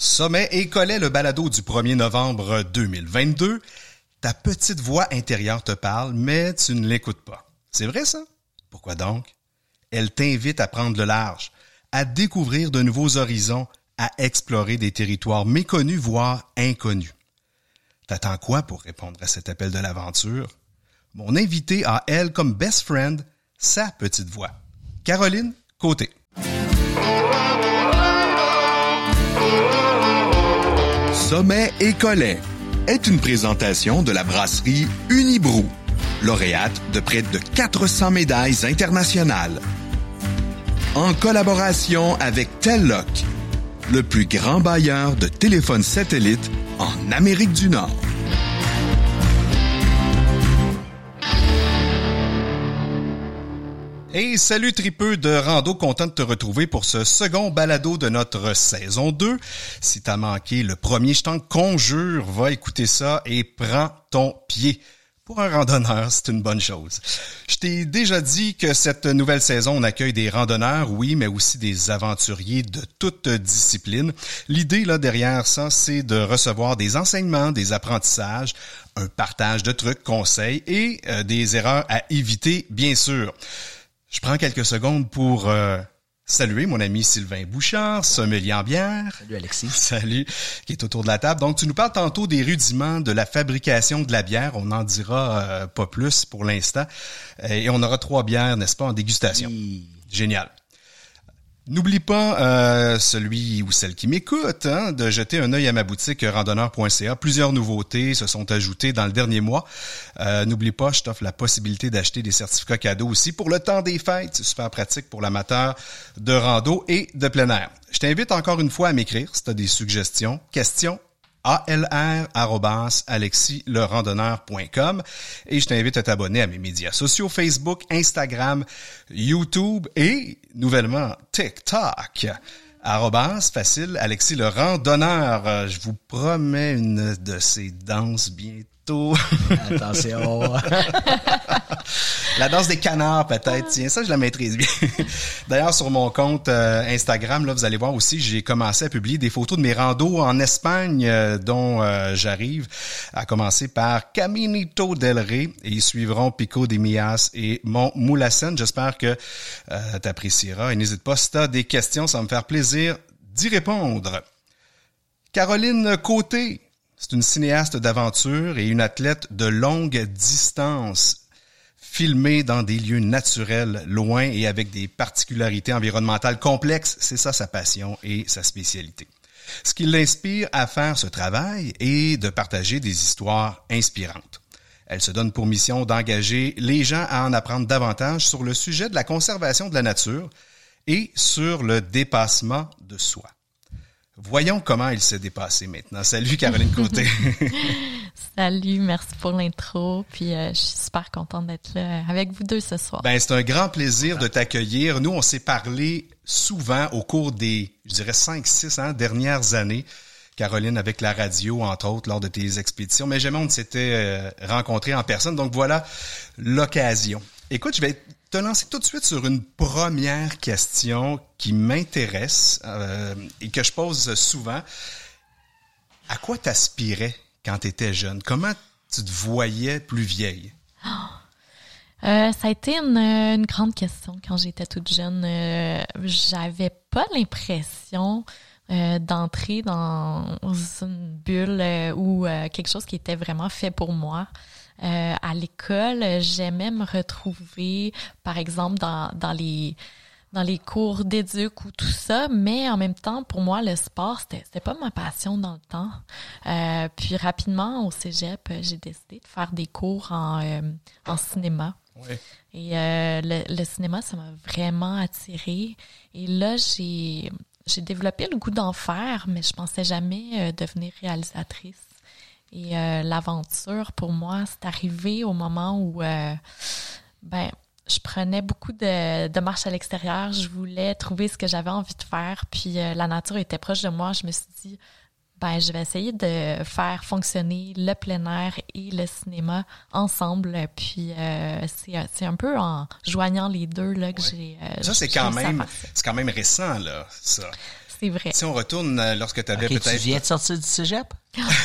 Sommet et Collet, le balado du 1er novembre 2022. Ta petite voix intérieure te parle, mais tu ne l'écoutes pas. C'est vrai ça? Pourquoi donc? Elle t'invite à prendre le large, à découvrir de nouveaux horizons, à explorer des territoires méconnus, voire inconnus. T'attends quoi pour répondre à cet appel de l'aventure? Mon invité a, elle, comme best friend, sa petite voix. Caroline Côté. Sommet et Collet est une présentation de la brasserie Unibrou, lauréate de près de 400 médailles internationales. En collaboration avec Telloc, le plus grand bailleur de téléphones satellites en Amérique du Nord. Hey, salut tripeux de rando, content de te retrouver pour ce second balado de notre saison 2. Si t'as manqué le premier, je t'en conjure, va écouter ça et prends ton pied. Pour un randonneur, c'est une bonne chose. Je t'ai déjà dit que cette nouvelle saison, on accueille des randonneurs, oui, mais aussi des aventuriers de toute discipline. L'idée là derrière ça, c'est de recevoir des enseignements, des apprentissages, un partage de trucs, conseils et euh, des erreurs à éviter, bien sûr. Je prends quelques secondes pour euh, saluer mon ami Sylvain Bouchard, sommelier en bière. Salut Alexis. Salut, qui est autour de la table. Donc, tu nous parles tantôt des rudiments de la fabrication de la bière. On n'en dira euh, pas plus pour l'instant. Et on aura trois bières, n'est-ce pas, en dégustation. Génial. N'oublie pas, euh, celui ou celle qui m'écoute, hein, de jeter un œil à ma boutique randonneur.ca. Plusieurs nouveautés se sont ajoutées dans le dernier mois. Euh, N'oublie pas, je t'offre la possibilité d'acheter des certificats cadeaux aussi pour le temps des fêtes. Super pratique pour l'amateur de rando et de plein air. Je t'invite encore une fois à m'écrire si tu as des suggestions, questions? Alr.alexilerandonneur.com et je t'invite à t'abonner à mes médias sociaux Facebook, Instagram, YouTube et nouvellement TikTok. Arrobas, facile, Alexis le randonneur. Je vous promets une de ces danses bientôt. Attention. la danse des canards, peut-être. Tiens, ça, je la maîtrise bien. D'ailleurs, sur mon compte euh, Instagram, là, vous allez voir aussi, j'ai commencé à publier des photos de mes randos en Espagne, euh, dont euh, j'arrive, à commencer par Caminito del Rey, et ils suivront Pico de Mias et Mont Moulassen. J'espère que tu apprécieras. Et n'hésite pas, si tu as des questions, ça va me faire plaisir d'y répondre. Caroline Côté, c'est une cinéaste d'aventure et une athlète de longue distance filmée dans des lieux naturels, loin et avec des particularités environnementales complexes. C'est ça sa passion et sa spécialité. Ce qui l'inspire à faire ce travail est de partager des histoires inspirantes. Elle se donne pour mission d'engager les gens à en apprendre davantage sur le sujet de la conservation de la nature et sur le dépassement de soi. Voyons comment il s'est dépassé maintenant. Salut Caroline Côté. Salut, merci pour l'intro. Puis euh, je suis super contente d'être là avec vous deux ce soir. Ben c'est un grand plaisir de t'accueillir. Nous, on s'est parlé souvent au cours des, je dirais, cinq, six ans, dernières années. Caroline avec la radio, entre autres, lors de tes expéditions. Mais jamais on ne s'était euh, rencontrés en personne. Donc voilà l'occasion. Écoute, je vais te lancer tout de suite sur une première question qui m'intéresse euh, et que je pose souvent. À quoi t'aspirais quand tu étais jeune? Comment tu te voyais plus vieille? Euh, ça a été une, grande question quand j'étais toute jeune. Euh, J'avais pas l'impression euh, d'entrer dans une bulle ou quelque chose qui était vraiment fait pour moi. À l'école, j'aimais me retrouver, par exemple, dans les dans les cours d'éduc ou tout ça, mais en même temps, pour moi, le sport, c'était, c'était pas ma passion dans le temps. Euh, puis rapidement, au cégep, j'ai décidé de faire des cours en, euh, en cinéma. Oui. Et euh, le, le cinéma, ça m'a vraiment attirée. Et là, j'ai, j'ai développé le goût d'en faire, mais je pensais jamais euh, devenir réalisatrice. Et euh, l'aventure, pour moi, c'est arrivé au moment où, euh, ben, je prenais beaucoup de, de marches à l'extérieur. Je voulais trouver ce que j'avais envie de faire. Puis euh, la nature était proche de moi. Je me suis dit, ben, je vais essayer de faire fonctionner le plein air et le cinéma ensemble. Puis euh, c'est, c'est un peu en joignant les deux là que j'ai. euh, Ça, c'est quand même, quand même récent, là, ça. C'est vrai. Si on retourne euh, lorsque tu avais Ok, tu peut-être... viens de sortir du cégep?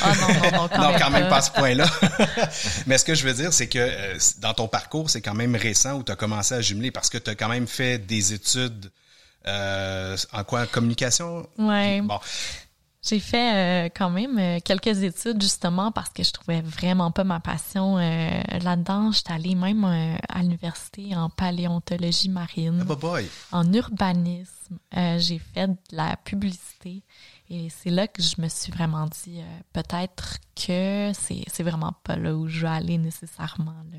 Ah non, non, non, quand non, même quand même pas. pas à ce point-là. Mais ce que je veux dire, c'est que euh, dans ton parcours, c'est quand même récent où tu as commencé à jumeler parce que tu as quand même fait des études euh, en quoi? Communication? Ouais. Bon, J'ai fait euh, quand même euh, quelques études justement parce que je trouvais vraiment pas ma passion euh, là-dedans. J'étais allée même euh, à l'université en paléontologie marine, bah boy. en urbanisme. Euh, j'ai fait de la publicité et c'est là que je me suis vraiment dit euh, peut-être que c'est c'est vraiment pas là où je veux aller nécessairement. Là.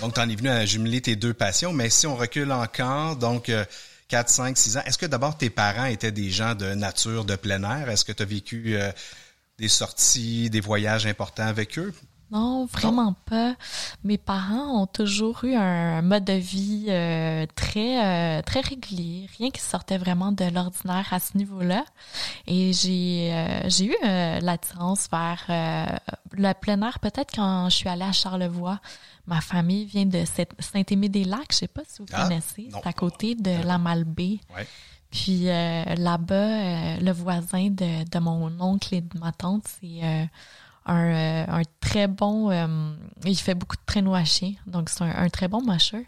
Donc, tu en es venu à jumeler tes deux passions, mais si on recule encore, donc euh, 4, 5, 6 ans, est-ce que d'abord tes parents étaient des gens de nature, de plein air? Est-ce que tu as vécu euh, des sorties, des voyages importants avec eux? Non, vraiment pas. Mes parents ont toujours eu un mode de vie euh, très euh, très régulier, rien qui sortait vraiment de l'ordinaire à ce niveau-là. Et j'ai euh, j'ai eu l'attirance vers le plein air peut-être quand je suis allée à Charlevoix. Ma famille vient de Saint- Saint-Aimé-des-Lacs, je sais pas si vous Ah, connaissez, c'est à côté de la Malbaie. Ouais. Puis euh, là-bas, euh, le voisin de, de mon oncle et de ma tante, c'est euh, un, euh, un très bon... euh, il fait beaucoup de traîneaux à chien, donc c'est un, un très bon mâcheur.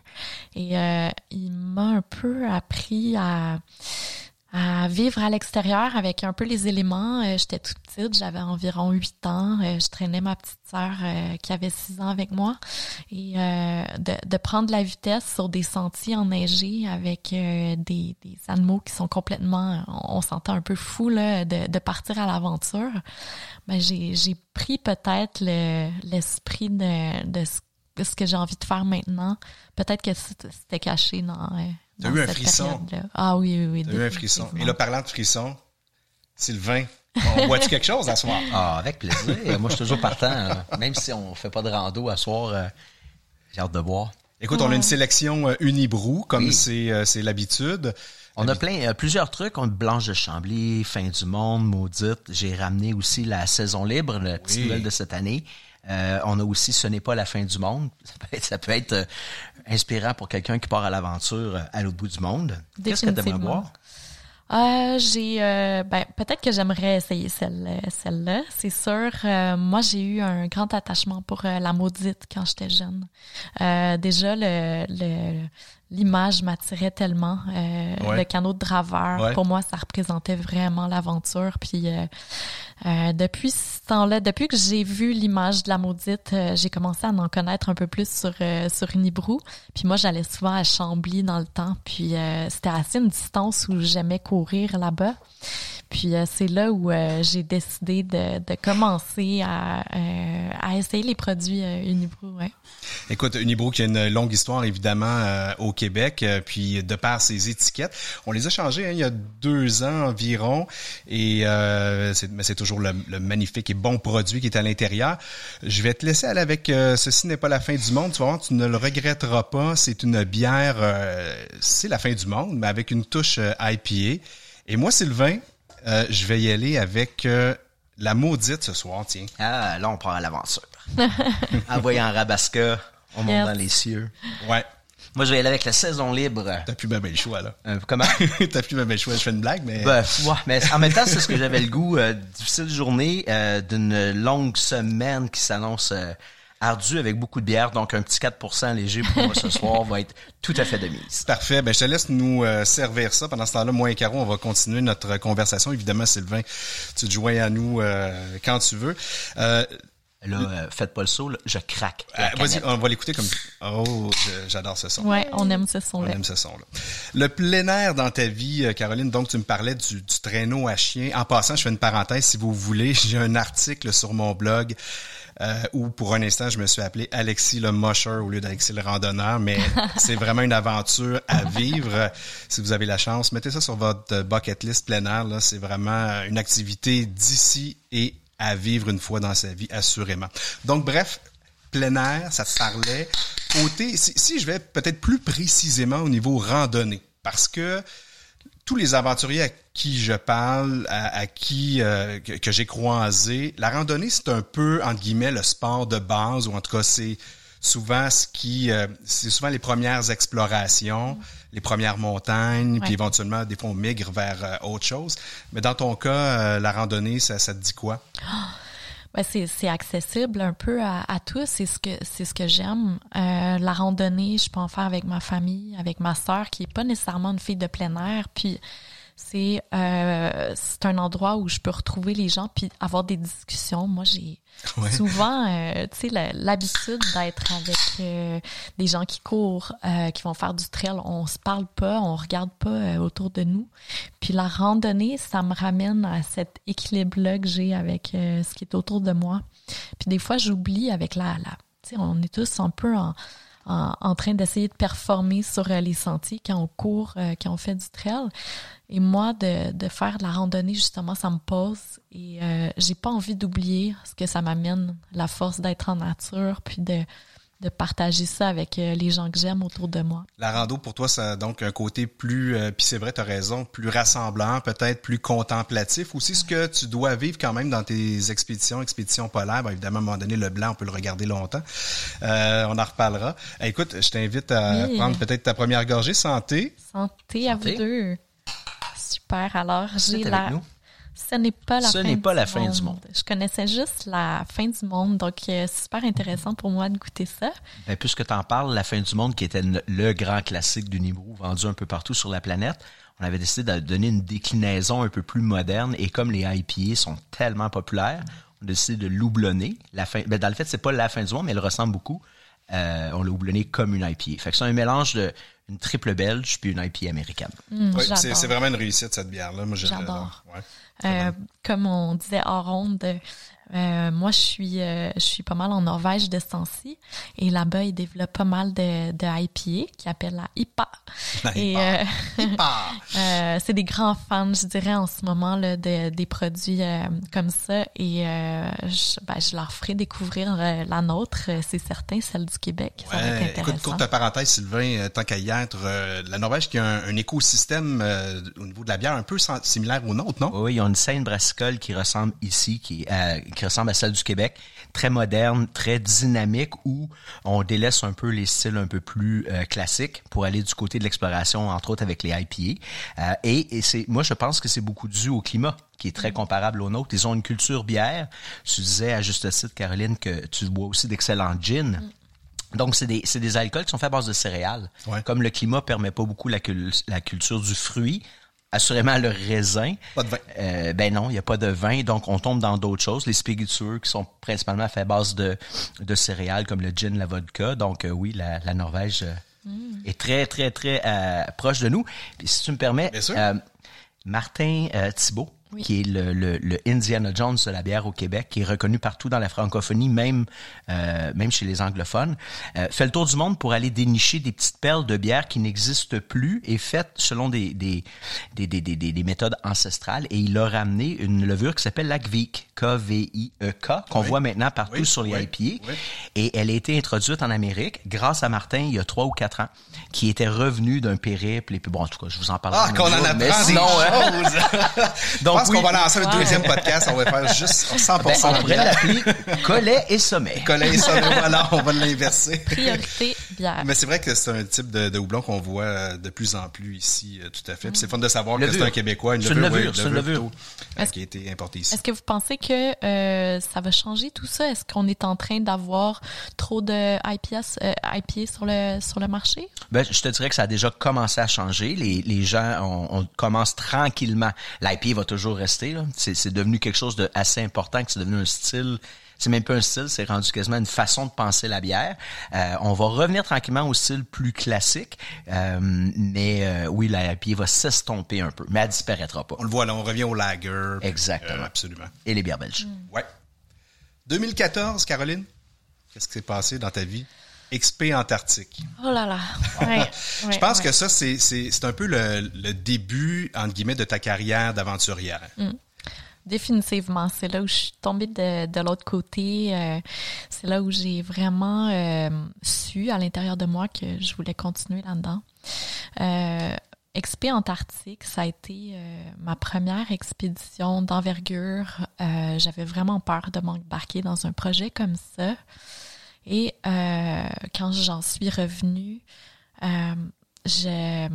Et euh, il m'a un peu appris à, à vivre à l'extérieur avec un peu les éléments. Euh, J'étais toute petite, j'avais environ 8 ans. Euh, je traînais ma petite sœur euh, qui avait 6 ans avec moi. Et euh, de, de prendre la vitesse sur des sentiers enneigés avec des, des animaux qui sont complètement, on, on s'entend un peu fou là, de, de partir à l'aventure. Ben, j'ai, pris peut-être le, l'esprit de, de ce, de ce que j'ai envie de faire maintenant. Peut-être que c'était caché dans, T'as eu un frisson. Ah oui, oui, oui. Tu as eu un frisson. Et là, parlant de frisson, Sylvain, on boit-tu quelque chose à soir? Ah, avec plaisir. Moi, je suis toujours partant. hein. Même si on fait pas de rando à soir, euh, j'ai hâte de boire. Écoute, on a une sélection euh, Unibrou, comme Oui. c'est euh, c'est l'habitude. On a plein, euh, plusieurs trucs. On a Blanche de Chambly, Fin du Monde, Maudite. J'ai ramené aussi la saison libre, la petite Oui. nouvelle de cette année. Euh, on a aussi Ce n'est pas la fin du monde. Ça peut être, ça peut être euh, inspirant pour quelqu'un qui part à l'aventure euh, à l'autre bout du monde. Qu'est-ce que tu aimerais boire? Euh, j'ai euh, ben peut-être que j'aimerais essayer celle celle-là, c'est sûr. Moi, j'ai eu un grand attachement pour la maudite quand j'étais jeune. Euh, déjà le le l'image m'attirait tellement. Euh, Ouais. Le canot de draveur, Ouais. pour moi, ça représentait vraiment l'aventure. Puis euh, euh, depuis ce temps-là, depuis que j'ai vu l'image de la maudite, euh, j'ai commencé à en connaître un peu plus sur euh, sur Unibrou. Puis moi, j'allais souvent à Chambly dans le temps. Puis euh, c'était assez une distance où j'aimais courir là-bas. Puis euh, c'est là où euh, j'ai décidé de, de commencer à, euh, à essayer les produits euh, Unibrou. Ouais. Écoute, Unibrou qui a une longue histoire évidemment euh, au Québec, euh, puis de par ses étiquettes, on les a changées hein, il y a deux ans environ, et mais c'est toujours le, le magnifique et bon produit qui est à l'intérieur. Je vais te laisser aller avec ceci n'est pas la fin du monde. Tu vas voir, tu ne le regretteras pas. C'est une bière, c'est la fin du monde, mais avec une touche IPA. Et moi, Sylvain, euh, je vais y aller avec euh, la maudite ce soir. Tiens. Ah, là, on part à l'aventure. Envoyé en Rabasca, on monte dans les cieux. Ouais, Moi, je vais aller avec la saison libre. t'as plus ma belle choix là. Euh, comment? T'as plus ma belle choix. Je fais une blague, mais. Ben, ouais, mais en même temps, c'est ce que j'avais le goût. euh, difficile journée, euh, d'une longue semaine qui s'annonce euh, ardue avec beaucoup de bière. Donc, un petit 4% léger pour moi ce soir va être tout à fait de mise. Parfait. Ben, je te laisse nous euh, servir ça. Pendant ce temps-là, moi et Caro, on va continuer notre conversation. Évidemment, Sylvain, tu te joins à nous euh, quand tu veux. Euh, Là, euh, faites pas le saut, là, je craque. euh, vas-y, on va l'écouter comme... Oh, j'adore ce son. Ouais, on aime ce On son-là. aime ce son-là. Le plein air dans ta vie, euh, Caroline, donc tu me parlais du, du traîneau à chien. En passant, je fais une parenthèse, si vous voulez, j'ai un article sur mon blog euh, où pour un instant, je me suis appelé Alexis le Musher au lieu d'Alexis le randonneur, mais c'est vraiment une aventure à vivre. Si vous avez la chance, mettez ça sur votre bucket list plein air. Là, c'est vraiment une activité d'ici et à vivre une fois dans sa vie, assurément. Donc, bref, plein air, ça te parlait. Côté, si, si je vais peut-être plus précisément au niveau randonnée, parce que tous les aventuriers à qui je parle, à, à qui euh, que, que j'ai croisé, la randonnée c'est un peu entre guillemets le sport de base ou en tout cas c'est souvent ce qui, euh, c'est souvent les premières explorations, les premières montagnes, Ouais. puis éventuellement des fois on migre vers euh, autre chose. Mais dans ton cas, euh, la randonnée, ça, ça te dit quoi? Ben, c'est, c'est accessible un peu à, à tous. C'est ce que c'est ce que j'aime. Euh, la randonnée, je peux en faire avec ma famille, avec ma sœur qui est pas nécessairement une fille de plein air. Puis c'est euh, c'est un endroit où je peux retrouver les gens puis avoir des discussions. Moi, j'ai Ouais. souvent, euh, tu sais, l'habitude d'être avec euh, des gens qui courent, qui vont faire du trail. On se parle pas, on regarde pas autour de nous. Puis la randonnée, ça me ramène à cet équilibre-là que j'ai avec ce qui est autour de moi. Puis des fois, j'oublie avec la, la tu sais, on est tous un peu en, en, train d'essayer de performer sur euh, les sentiers quand on court, euh, quand on fait du trail. Et moi, de, de faire la randonnée, justement, ça me pose. Et euh, j'ai pas envie d'oublier ce que ça m'amène, la force d'être en nature, puis de, de partager ça avec euh, les gens que j'aime autour de moi. La rando, pour toi, ça a donc un côté plus, euh, puis c'est vrai, tu as raison, plus rassemblant, peut-être plus contemplatif. Aussi, ce que tu dois vivre quand même dans tes expéditions, expéditions polaires. Ben, évidemment, à un moment donné, le blanc, on peut le regarder longtemps. Euh, on en reparlera. Eh, écoute, je t'invite à Oui. prendre peut-être ta première gorgée. Santé. Santé à Santé. vous deux. Super. Alors, j'ai la. nous? Ce n'est pas la Ce fin n'est pas du la fin monde. du monde. Je connaissais juste la fin du monde, donc euh, c'est super intéressant pour moi de goûter ça. Ben, puisque tu en parles, La fin du monde, qui était le- grand classique du Nibrou, vendu un peu partout sur la planète, on avait décidé de donner une déclinaison un peu plus moderne. Et comme les IPA sont tellement populaires, on a décidé de l'oublonner. La fin, ben, dans le fait, c'est pas la fin du monde, mais elle ressemble beaucoup. Euh, on l'a houblonné comme une IPA. Fait que c'est un mélange de une triple belge puis une IPA américaine. Oui, c'est vraiment une réussite, cette bière-là. Moi, je- J'adore. Ouais. Euh, comme on disait hors ronde, euh, moi je suis euh, je suis pas mal en Norvège de ce temps-ci et là-bas ils développent pas mal de, de IPA qui appellent la IPA. La Et IPA. euh, Ah! euh, c'est des grands fans, je dirais en ce moment là de, des produits euh, comme ça et euh, je, ben, je leur ferai découvrir euh, la nôtre, euh, c'est certain, celle du Québec. Ça va Ouais, être intéressant. écoute, courte parenthèse, Sylvain, euh, tant qu'à y être, euh, la Norvège qui a un, un écosystème euh, au niveau de la bière un peu similaire au nôtre, non? Oui, ils ont une scène brassicole qui ressemble ici, qui, euh, qui ressemble à celle du Québec, très moderne, très dynamique, où on délaisse un peu les styles un peu plus euh, classiques pour aller du côté de l'exploration, entre autres avec les IPA. Euh, et et c'est, moi, je pense que c'est beaucoup dû au climat qui est très comparable au nôtre. Ils ont une culture bière. Tu disais à juste titre, Caroline, que tu bois aussi d'excellents gins. Donc, c'est des, c'est des alcools qui sont faits à base de céréales. Ouais. Comme le climat permet pas beaucoup la, la culture du fruit, assurément le raisin. Pas de vin. Euh, ben non, il n'y a pas de vin, donc on tombe dans d'autres choses. Les spiritueux qui sont principalement faits à base de, de céréales comme le gin, la vodka. Donc euh, oui, la, la Norvège euh, est très, très, très euh, proche de nous. Puis si tu me permets, Bien sûr. euh, Martin euh, Thibault, Oui. qui est le, le, le Indiana Jones de la bière au Québec, qui est reconnu partout dans la francophonie, même euh, même chez les anglophones, euh, fait le tour du monde pour aller dénicher des petites perles de bière qui n'existent plus et faites selon des des, des, des, des, des- des méthodes ancestrales. Et il a ramené une levure qui s'appelle la Gvik, K-V-I-E-K, qu'on Oui. voit maintenant partout Oui, sur les oui, IPA. oui. Et elle a été introduite en Amérique grâce à Martin il y a trois ou quatre ans, qui était revenu d'un périple. Et puis bon, en tout cas, je vous en parle. Ah, qu'on en apprend des sinon, hein, choses! donc, pense oui. qu'on va lancer un deuxième podcast. On va faire juste 100% Ben, on pourrait l'appeler collet et sommet. Coller ça, mais voilà, on va l'inverser. Priorité bière. Mais c'est vrai que c'est un type de, de houblon qu'on voit euh, de plus en plus ici, euh, tout à fait. C'est fun de savoir que c'est un Québécois, une C'est une levure, levure, ouais, c'est une levure. plutôt, euh, qui a été importée ici. Est-ce que vous pensez que euh, ça va changer tout ça? Est-ce qu'on est en train d'avoir trop de IPS, euh, IPA sur le, sur le marché? Ben, je te dirais que ça a déjà commencé à changer. Les, les gens, on, on commence tranquillement. L'IP va toujours rester. là. C'est, devenu quelque chose de assez important, que c'est devenu un style. C'est même pas un style, c'est rendu quasiment une façon de penser la bière. Euh, on va revenir tranquillement au style plus classique, euh, mais euh, oui, la IPA va s'estomper un peu, mais elle disparaîtra pas. On le voit là, on revient au lager. Exactement. euh, absolument. Et les bières belges. Ouais. 2014, Caroline, qu'est-ce qui s'est passé dans ta vie? XP Antarctique. Oh là là. Ouais, Je pense que ça, c'est, c'est, c'est un peu le, le début, entre guillemets, de ta carrière d'aventurière. Définitivement, c'est là où je suis tombée de, de l'autre côté. euh, c'est là où j'ai vraiment euh, su à l'intérieur de moi que je voulais continuer là-dedans. Euh, Expé Antarctique, ça a été euh, ma première expédition d'envergure. Euh, J'avais vraiment peur de m'embarquer dans un projet comme ça. Et euh, quand j'en suis revenue, euh, je,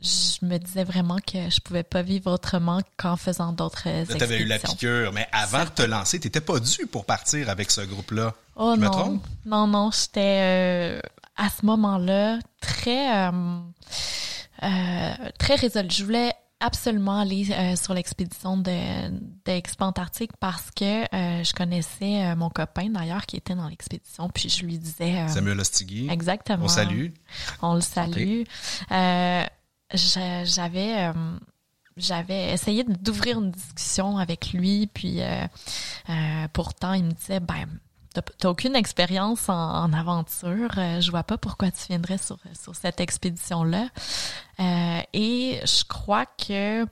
je me disais vraiment que je pouvais pas vivre autrement qu'en faisant d'autres expéditions. Tu avais eu la piqûre, mais avant de te lancer, tu n'étais pas dû pour partir avec ce groupe-là. Oh je non. me trompe? Non, non, j'étais euh, à ce moment-là très, euh, euh, très résolue. Je voulais absolument aller euh, sur l'expédition de, d'Expo Antarctique parce que euh, je connaissais euh, mon copain d'ailleurs qui était dans l'expédition, puis je lui disais... euh, Samuel Ostigui. Exactement. On salue. On le salue. Euh, j'a- j'avais euh, j'avais essayé d'ouvrir une discussion avec lui, puis euh, euh, pourtant il me disait ben t'as aucune expérience en, en aventure, euh, je vois pas pourquoi tu viendrais sur sur cette expédition là. et je crois que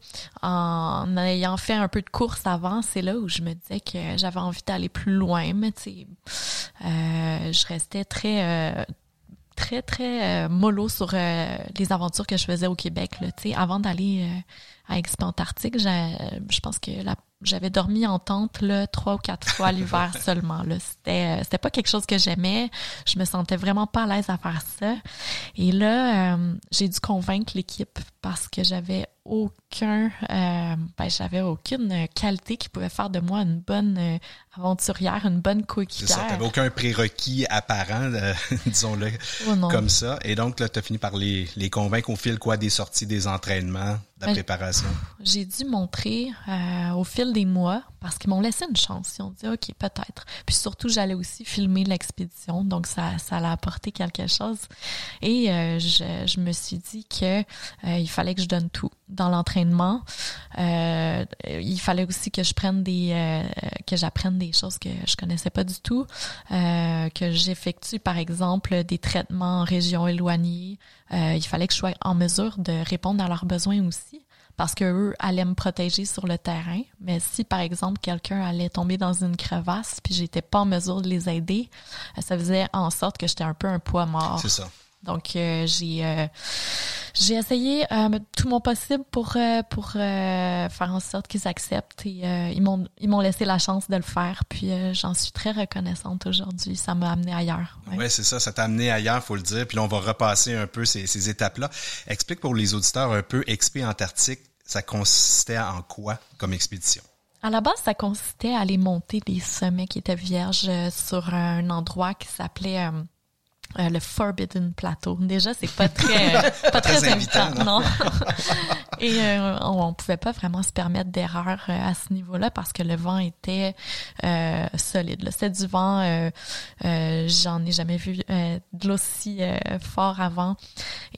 en ayant fait un peu de course avant, c'est là où je me disais que j'avais envie d'aller plus loin, mais tu sais, euh, je restais très euh, très très euh, mollo sur euh, les aventures que je faisais au Québec là, avant d'aller euh, à Expo Antarctique, je pense que la- j'avais dormi en tente là trois ou quatre fois l'hiver seulement là, c'était euh, c'était pas quelque chose que j'aimais, je me sentais vraiment pas à l'aise à faire ça. Et là euh, j'ai dû convaincre l'équipe parce que j'avais aucun euh, ben j'avais aucune qualité qui pouvait faire de moi une bonne euh, aventurière, une bonne coéquipière. ça, t'avais aucun prérequis apparent, euh, disons-le Oh comme ça. Et donc, là, t'as fini par les, les convaincre au fil, quoi, des sorties, des entraînements, de la Ben, préparation. j'ai dû montrer euh, au fil des mois parce qu'ils m'ont laissé une chance. Ils ont dit OK, peut-être. Puis surtout, j'allais aussi filmer l'expédition, donc ça, ça a apporté quelque chose. Et euh, je, je me suis dit que euh, il fallait que je donne tout dans l'entraînement. Euh, il fallait aussi que je prenne des, euh, que j'apprenne des choses que je connaissais pas du tout, euh, que j'effectue par exemple des traitements en région éloignée. Euh, il fallait que je sois en mesure de répondre à leurs besoins aussi parce que eux allaient me protéger sur le terrain. Mais si, par exemple, quelqu'un allait tomber dans une crevasse puis j'étais pas en mesure de les aider, ça faisait en sorte que j'étais un peu un poids mort. C'est ça. Donc, euh, j'ai euh, j'ai essayé euh, tout mon possible pour euh, pour euh, faire en sorte qu'ils acceptent et euh, ils m'ont ils m'ont laissé la chance de le faire. Puis euh, j'en suis très reconnaissante aujourd'hui. Ça m'a amené ailleurs. Ouais, Ouais. c'est ça, ça t'a amené ailleurs, faut le dire. Puis là, on va repasser un peu ces, ces étapes-là. Explique pour les auditeurs un peu, Expé Antarctique, ça consistait en quoi comme expédition? À la base, ça consistait à aller monter des sommets qui étaient vierges sur un endroit qui s'appelait euh, le Forbidden Plateau. Déjà, c'est pas très euh, pas très, Très invitant, invitant, non? Et euh, on, on pouvait pas vraiment se permettre d'erreur euh, à ce niveau-là parce que le vent était solide. C'était du vent, j'en ai jamais vu de l'aussi fort avant.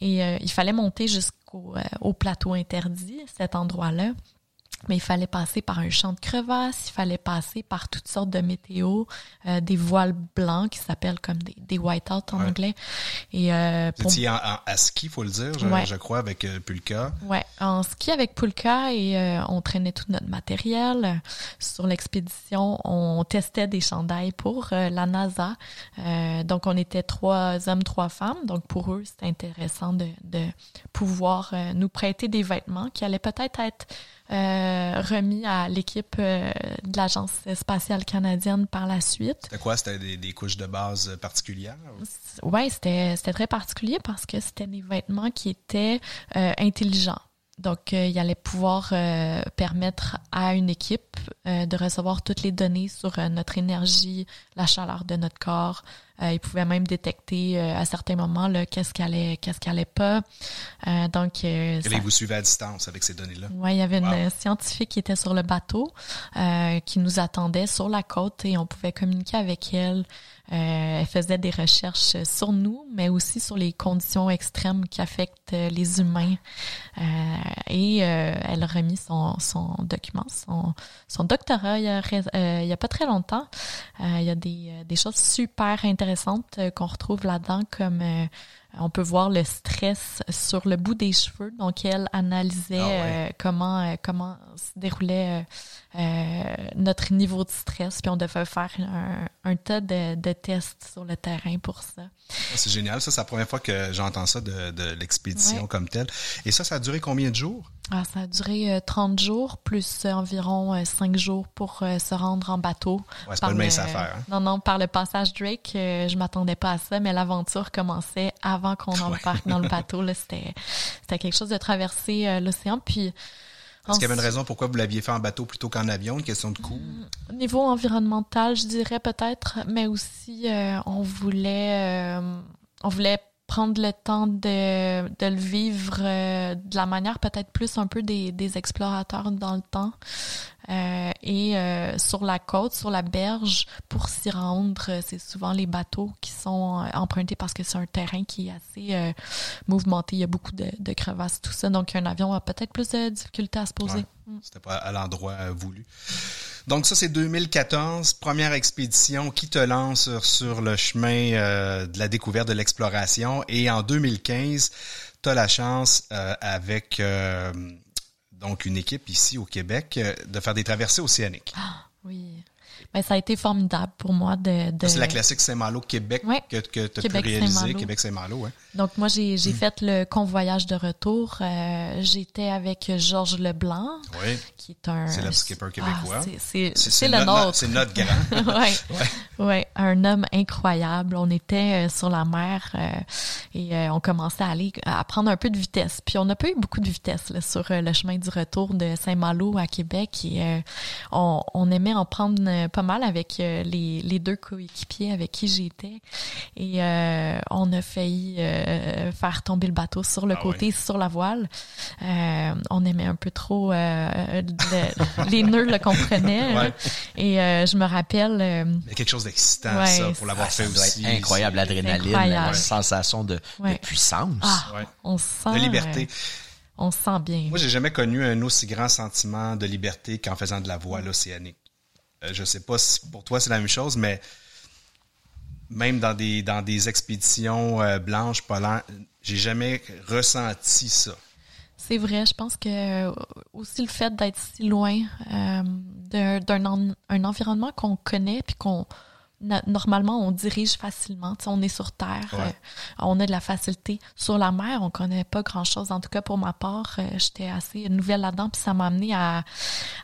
Et il fallait monter jusqu'au au plateau interdit, cet endroit-là. Mais il fallait passer par un champ de crevasses, il fallait passer par toutes sortes de météos, euh, des voiles blancs qui s'appellent comme des, des whiteouts en Ouais. anglais. Et euh, pour- en, en- à ski, faut le dire, je, Ouais. je crois, avec euh, Pulka? Ouais, en ski avec Pulka et euh, on traînait tout notre matériel. Sur l'expédition, on testait des chandails pour euh, la NASA. Euh, donc, on était trois hommes, trois femmes. Donc, pour eux, c'était intéressant de, de pouvoir nous prêter des vêtements qui allaient peut-être être remis à l'équipe euh, de l'Agence spatiale canadienne par la suite. C'était quoi? C'était des, des couches de base euh, particulières? Ouais, c'était c'était très particulier parce que c'était des vêtements qui étaient euh, intelligents. Donc, euh, il allait pouvoir euh, permettre à une équipe euh, de recevoir toutes les données sur notre énergie, la chaleur de notre corps. Euh, il pouvait même détecter euh, à certains moments là, qu'est-ce qui allait, qu'est-ce qui allait pas. Euh, donc, euh, Et ça- vous suivaient à distance avec ces données-là. Ouais, il y avait une Wow. scientifique qui était sur le bateau, euh, qui nous attendait sur la côte et on pouvait communiquer avec elle. Euh, elle faisait des recherches sur nous, mais aussi sur les conditions extrêmes qui affectent les humains. Euh, et euh, elle a remis son, son document, son, son doctorat il y a, il y a pas très longtemps. Il y a des, des choses super intéressantes qu'on retrouve là-dedans, comme on peut voir le stress sur le bout des cheveux. Donc, elle analysait Ah ouais. euh, comment euh, comment se déroulait euh, euh, notre niveau de stress. Puis on devait faire un, un tas de, de tests sur le terrain pour ça. Ah, C'est génial. Ça, c'est la première fois que j'entends ça de, de l'expédition Ouais. comme telle. Et ça, ça a duré combien de jours? Ah, ça a duré euh, 30 jours, plus euh, environ euh, 5 jours pour euh, se rendre en bateau. Ouais, c'est pas le mince affaire. Hein? Non, non, par le passage Drake, euh, je m'attendais pas à ça, mais l'aventure commençait avant qu'on embarque dans le bateau. C'était c'était quelque chose de traverser l'océan. Puis, Est-ce qu'il y avait une raison pourquoi vous l'aviez fait en bateau plutôt qu'en avion? Une question de coût? Au niveau environnemental, je dirais peut-être, mais aussi euh, on voulait euh, on voulait prendre le temps de, de le vivre euh, de la manière peut-être plus un peu des, des explorateurs dans le temps. Euh, et euh, sur la côte, sur la berge, pour s'y rendre, euh, c'est souvent les bateaux qui sont empruntés parce que c'est un terrain qui est assez euh, mouvementé. Il y a beaucoup de, de crevasses, tout ça. Donc un avion a peut-être plus de difficultés à se poser. Ouais. C'était pas à l'endroit voulu. Donc ça, c'est 2014, première expédition qui te lance sur, sur le chemin euh, de la découverte, de l'exploration. Et en 2015, tu as la chance euh, avec euh, donc une équipe ici au Québec euh, de faire des traversées océaniques. Oui. Ben, ça a été formidable pour moi de. de... C'est la classique Saint-Malo Québec Ouais. que, que tu as pu Québec réaliser, Saint-Malo. Québec Saint-Malo. Hein. Donc, moi, j'ai Mm. j'ai fait le convoyage de retour. Euh, J'étais avec Georges Leblanc, Oui. qui est un. C'est le skipper québécois. Ah, c'est- c'est le notre- nôtre. C'est notre grand. ouais. ouais, un homme incroyable. On était euh, sur la mer euh, et euh, on commençait à aller à prendre un peu de vitesse. Puis on n'a pas eu beaucoup de vitesse là, sur euh, le chemin du retour de Saint-Malo à Québec et euh, on, on aimait en prendre pas mal avec euh, les, les deux coéquipiers avec qui j'étais et euh, on a failli euh, faire tomber le bateau sur le Ah côté, sur la voile. Euh, on aimait un peu trop euh, le- les nœuds le comprenaient. Ouais. Et euh, je me rappelle, euh, Il y a quelque chose d'excitant, Ouais, ça, pour l'avoir Ah, fait ça doit aussi. être incroyable, l'adrénaline, la sensation de, puissance. ah, Ouais. on se sent, De liberté. euh, on se sent bien. Moi, j'ai jamais connu un aussi grand sentiment de liberté qu'en faisant de la voile océanique. Euh, je sais pas si pour toi c'est la même chose, mais même dans des dans des expéditions euh, blanches polaires, j'ai jamais ressenti ça. C'est vrai, je pense que euh, aussi le fait d'être si loin d'un d'un en- un environnement qu'on connaît puis qu'on normalement on dirige facilement. Tu sais, on est sur terre, Ouais. euh, on a de la facilité. Sur la mer, on connaît pas grand chose. En tout cas pour ma part, euh, j'étais assez nouvelle là-dedans puis ça m'a amené à,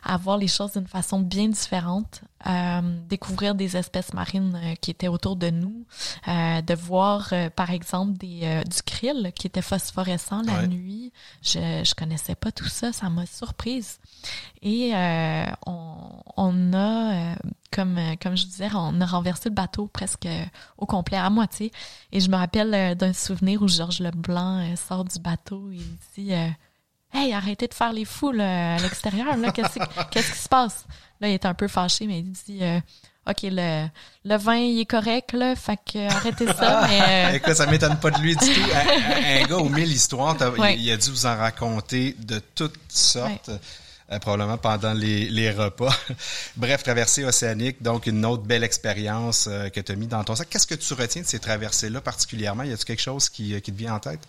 à voir les choses d'une façon bien différente. Euh, découvrir des espèces marines euh, qui étaient autour de nous, euh, de voir euh, par exemple des, euh, du krill qui était phosphorescent la Ouais. nuit. Je je connaissais pas tout ça, ça m'a surprise. Et euh, on, on a euh, comme comme je disais, on a renversé le bateau presque au complet à moitié. Et je me rappelle d'un souvenir où Georges Leblanc sort du bateau et il dit euh, Hey, arrêtez de faire les fous là, à l'extérieur. là. Qu'est-ce qui- qu'est-ce qui se passe? Là, il est un peu fâché, mais il dit euh, OK, le, le vin, il est correct, là, fait que arrêtez ça. mais, euh, Écoute, ça m'étonne pas de lui du tout. Un, gars aux mille histoires, il, il a dû vous en raconter de toutes sortes. euh, probablement pendant les, les repas. Bref, traversée océanique, donc une autre belle expérience euh, que tu as mis dans ton sac. Qu'est-ce que tu retiens de ces traversées-là particulièrement? Y a-t-il quelque chose qui, euh, qui te vient en tête?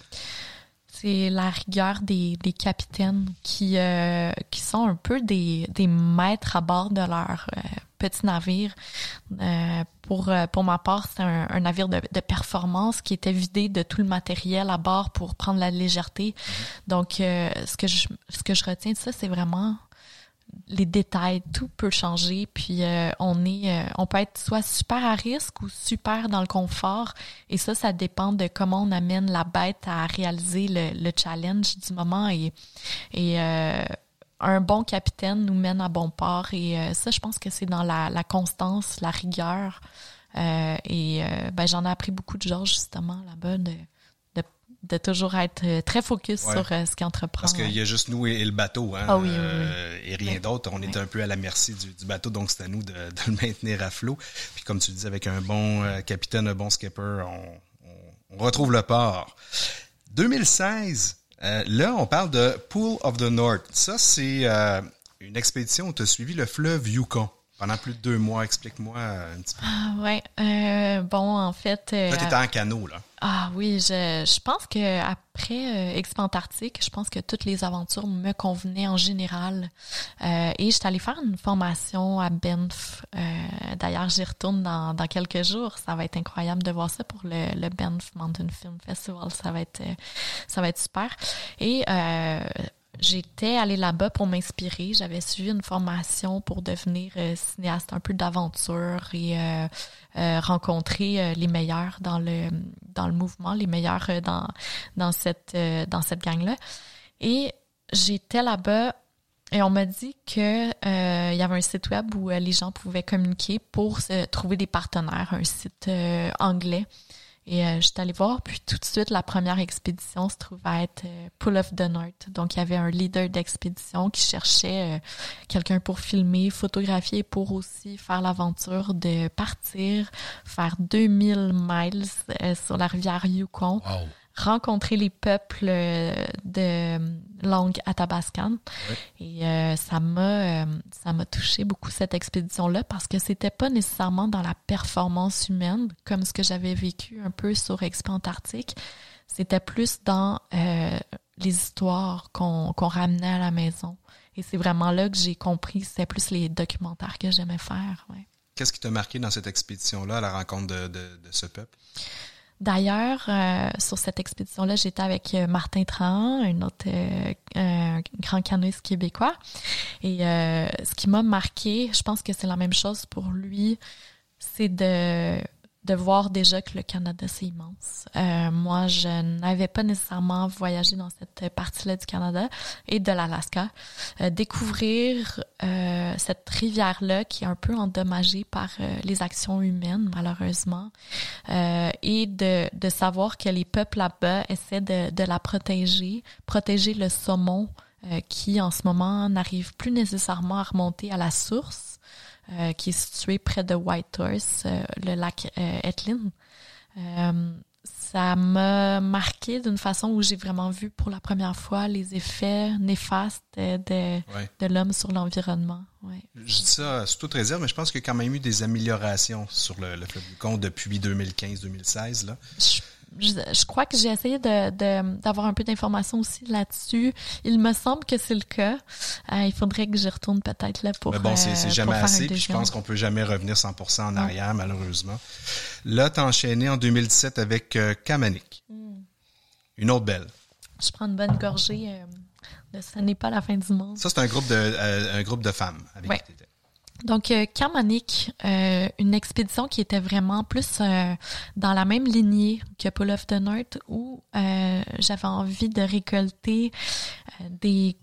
C'est la rigueur des, des capitaines qui, euh, qui sont un peu des, des maîtres à bord de leur euh, petit navire. Euh, pour, euh, pour ma part, c'est un, un navire de, de performance qui était vidé de tout le matériel à bord pour prendre la légèreté. Donc, euh, ce, que je, ce que je retiens de ça, c'est vraiment les détails, tout peut changer, puis euh, on est, euh, on peut être soit super à risque ou super dans le confort, et ça, ça dépend de comment on amène la bête à réaliser le, le challenge du moment, et, euh, un bon capitaine nous mène à bon port, et ça, je pense que c'est dans la, constance, la rigueur, et ben, j'en ai appris beaucoup de Georges justement là-bas de, toujours être euh, très focus Ouais. sur euh, ce qu'il entreprend. Parce qu'il y a juste nous et, et le bateau, hein, Ah oui, oui, oui. euh, et rien d'autre. On est un peu à la merci du, du bateau, donc c'est à nous de, de le maintenir à flot. Puis comme tu dis, avec un bon capitaine, un bon skipper, on, on- on retrouve le port. 2016, euh, là, on parle de Pool of the North. Ça, c'est euh, une expédition où tu as suivi le fleuve Yukon. Pendant plus de deux mois, explique-moi un petit peu. Ah ouais. Euh, bon, en fait. Là, t'étais en canot, là. Ah oui, je, je pense que après euh, je pense que toutes les aventures me convenaient en général. Euh, et j'étais allée faire une formation à Banff. Euh, D'ailleurs, j'y retourne dans, dans quelques jours. Ça va être incroyable de voir ça pour le, le Banff Mountain Film Festival. Ça va être, euh, ça va être super. Et euh, J'étais allée là-bas pour m'inspirer. J'avais suivi une formation pour devenir euh, cinéaste un peu d'aventure et euh, euh, rencontrer les meilleurs dans le dans le mouvement, les meilleurs dans dans cette dans cette gang-là. Et j'étais là-bas et on m'a dit que il y avait un site web où les gens pouvaient communiquer pour trouver des partenaires, un site anglais. Et euh, j'étais allée voir, puis tout de suite, la première expédition se trouvait être euh, Pull of the North. Donc, il y avait un leader d'expédition qui cherchait euh, quelqu'un pour filmer, photographier, pour aussi faire l'aventure de partir, faire 2000 miles euh, sur la rivière Yukon. Rencontrer les peuples euh, de langue athabascan. Et euh, ça m'a euh, ça m'a touché beaucoup cette expédition là parce que c'était pas nécessairement dans la performance humaine comme ce que j'avais vécu un peu sur Expo Antarctique. C'était plus dans euh, les histoires qu'on qu'on ramenait à la maison. Et c'est vraiment là que j'ai compris c'était plus les documentaires que j'aimais faire. Ouais. Qu'est-ce qui t'a marqué dans cette expédition-là, à la rencontre de, de, de ce peuple? D'ailleurs, euh, sur cette expédition-là, j'étais avec euh, Martin Trahan, un autre euh, grand canoïste québécois. Et ce qui m'a marqué, je pense que c'est la même chose pour lui, c'est de de voir déjà que le Canada, c'est immense. Euh, moi, je n'avais pas nécessairement voyagé dans cette partie-là du Canada et de l'Alaska. Euh, découvrir euh, cette rivière-là qui est un peu endommagée par euh, les actions humaines, malheureusement, euh, et de, de savoir que les peuples là-bas essaient de, de la protéger, protéger le saumon qui, en ce moment, n'arrive plus nécessairement à remonter à la source euh, qui est situé près de Whitehorse, euh, le lac Etlin. Euh, ça m'a marqué d'une façon où j'ai vraiment vu pour la première fois les effets néfastes de, de, Ouais. de l'homme sur l'environnement. Ouais. Je dis ça sous toute réserve, mais je pense qu'il y a quand même eu des améliorations sur le, le fleuve Yukon depuis 2015-2016. Là. Je, je, je crois que j'ai essayé de de- d'avoir un peu d'informations aussi là-dessus. Il me semble que c'est le cas. Euh, il faudrait que j'y retourne peut-être là pour. Mais bon, c'est euh, c'est jamais assez, puis je pense qu'on peut jamais revenir 100% en arrière, malheureusement. Là, t'as enchaîné en 2017 avec euh, Kamanik. Hmm. Une autre belle. Je prends une bonne gorgée euh, de Ce n'est pas la fin du monde. Ça, c'est un groupe de euh, un groupe de femmes avec Ouais. qui t'étais. Donc, euh, Kamanic, euh, une expédition qui était vraiment plus euh, dans la même lignée que Pull of the North, où euh, j'avais envie de récolter euh, des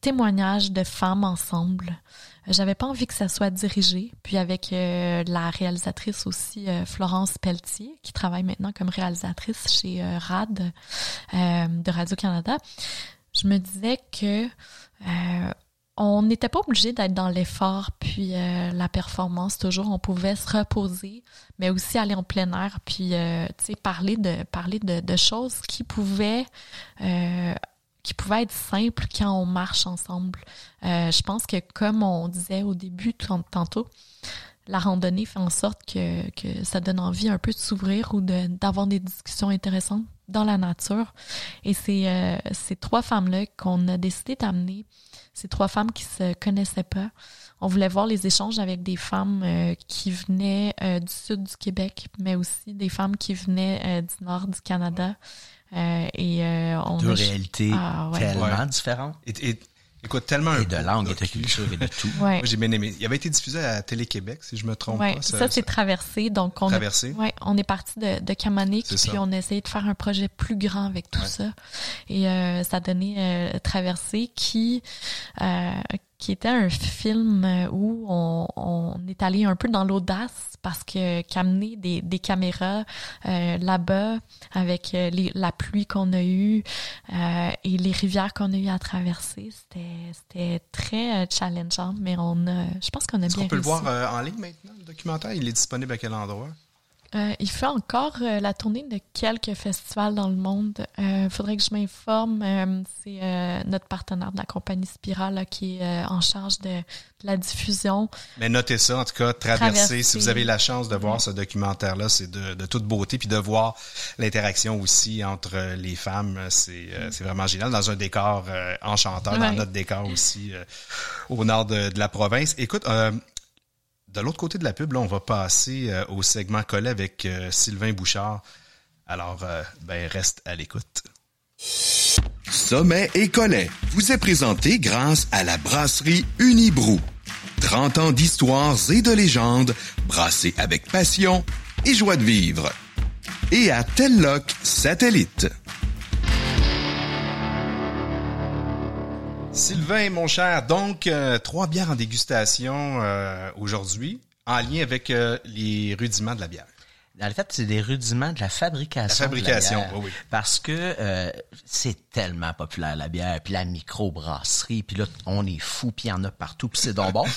témoignages de femmes ensemble. J'avais pas envie que ça soit dirigé. Puis avec euh, la réalisatrice aussi, Florence Pelletier, qui travaille maintenant comme réalisatrice chez RAD de Radio-Canada, je me disais que on n'était pas obligé d'être dans l'effort puis euh, la performance toujours. On pouvait se reposer, mais aussi aller en plein air puis euh, parler de parler de, choses qui pouvaient euh, qui pouvaient être simples quand on marche ensemble. Euh, je pense que comme on disait au début tant- tantôt, la randonnée fait en sorte que, que ça donne envie un peu de s'ouvrir ou d'avoir des discussions intéressantes dans la nature. Et c'est ces trois femmes-là qu'on a décidé d'amener, ces trois femmes qui se connaissaient pas. On voulait voir les échanges avec des femmes euh, qui venaient euh, du sud du Québec, mais aussi des femmes qui venaient euh, du nord du Canada. Euh, et euh, on Deux a réalités Ah, ouais. tellement Ouais. différentes. Et, et- écoute, tellement un Et de langue, et de culture et de tout. Ouais. Moi, j'ai bien aimé. Il avait été diffusé à Télé-Québec, si je me trompe Ouais, pas. ça, c'est traversé. Donc, on, Traversé. A, ouais, on est parti de, de Kamanic, C'est puis ça. on a essayé de faire un projet plus grand avec tout Ouais. ça. Et euh, ça a donné euh, Traversé qui, euh, qui était un film euh, où on, on est allé un peu dans l'audace parce que qu'amener des, des caméras euh, là-bas avec euh, les- la pluie qu'on a eue euh, et les rivières qu'on a eu à traverser, c'était très challengeant, mais on a, je pense qu'on a Est-ce bien qu'on peut le voir euh, en ligne maintenant, le documentaire? Il est disponible à quel endroit? Euh, il fait encore euh, la tournée de quelques festivals dans le monde. Il faudrait que je m'informe. Euh, c'est euh, notre partenaire de la compagnie Spiral là, qui est euh, en charge de, de la diffusion. Mais notez ça, en tout cas. Traversez. Si vous avez la chance de voir ce documentaire-là, c'est de, de toute beauté, puis de voir l'interaction aussi entre les femmes, c'est euh, c'est vraiment génial. Dans un décor euh, enchanteur, dans notre décor aussi, euh, au nord de, de la province. Écoute, euh, de l'autre côté de la pub, là, on va passer euh, au segment collet avec euh, Sylvain Bouchard. Alors, euh, ben, reste à l'écoute. Sommet et Collet vous est présenté grâce à la brasserie Unibrou. 30 ans d'histoires et de légendes brassées avec passion et joie de vivre. Et à Telloc Satellite. Sylvain, mon cher, donc euh, trois bières en dégustation euh, aujourd'hui, en lien avec euh, les rudiments de la bière. Dans le fait, c'est des rudiments de la fabrication. La fabrication, de la bière. oui, oui. Parce que euh, c'est tellement populaire la bière, puis la microbrasserie, puis là on est fou, puis il y en a partout, puis c'est donc bon.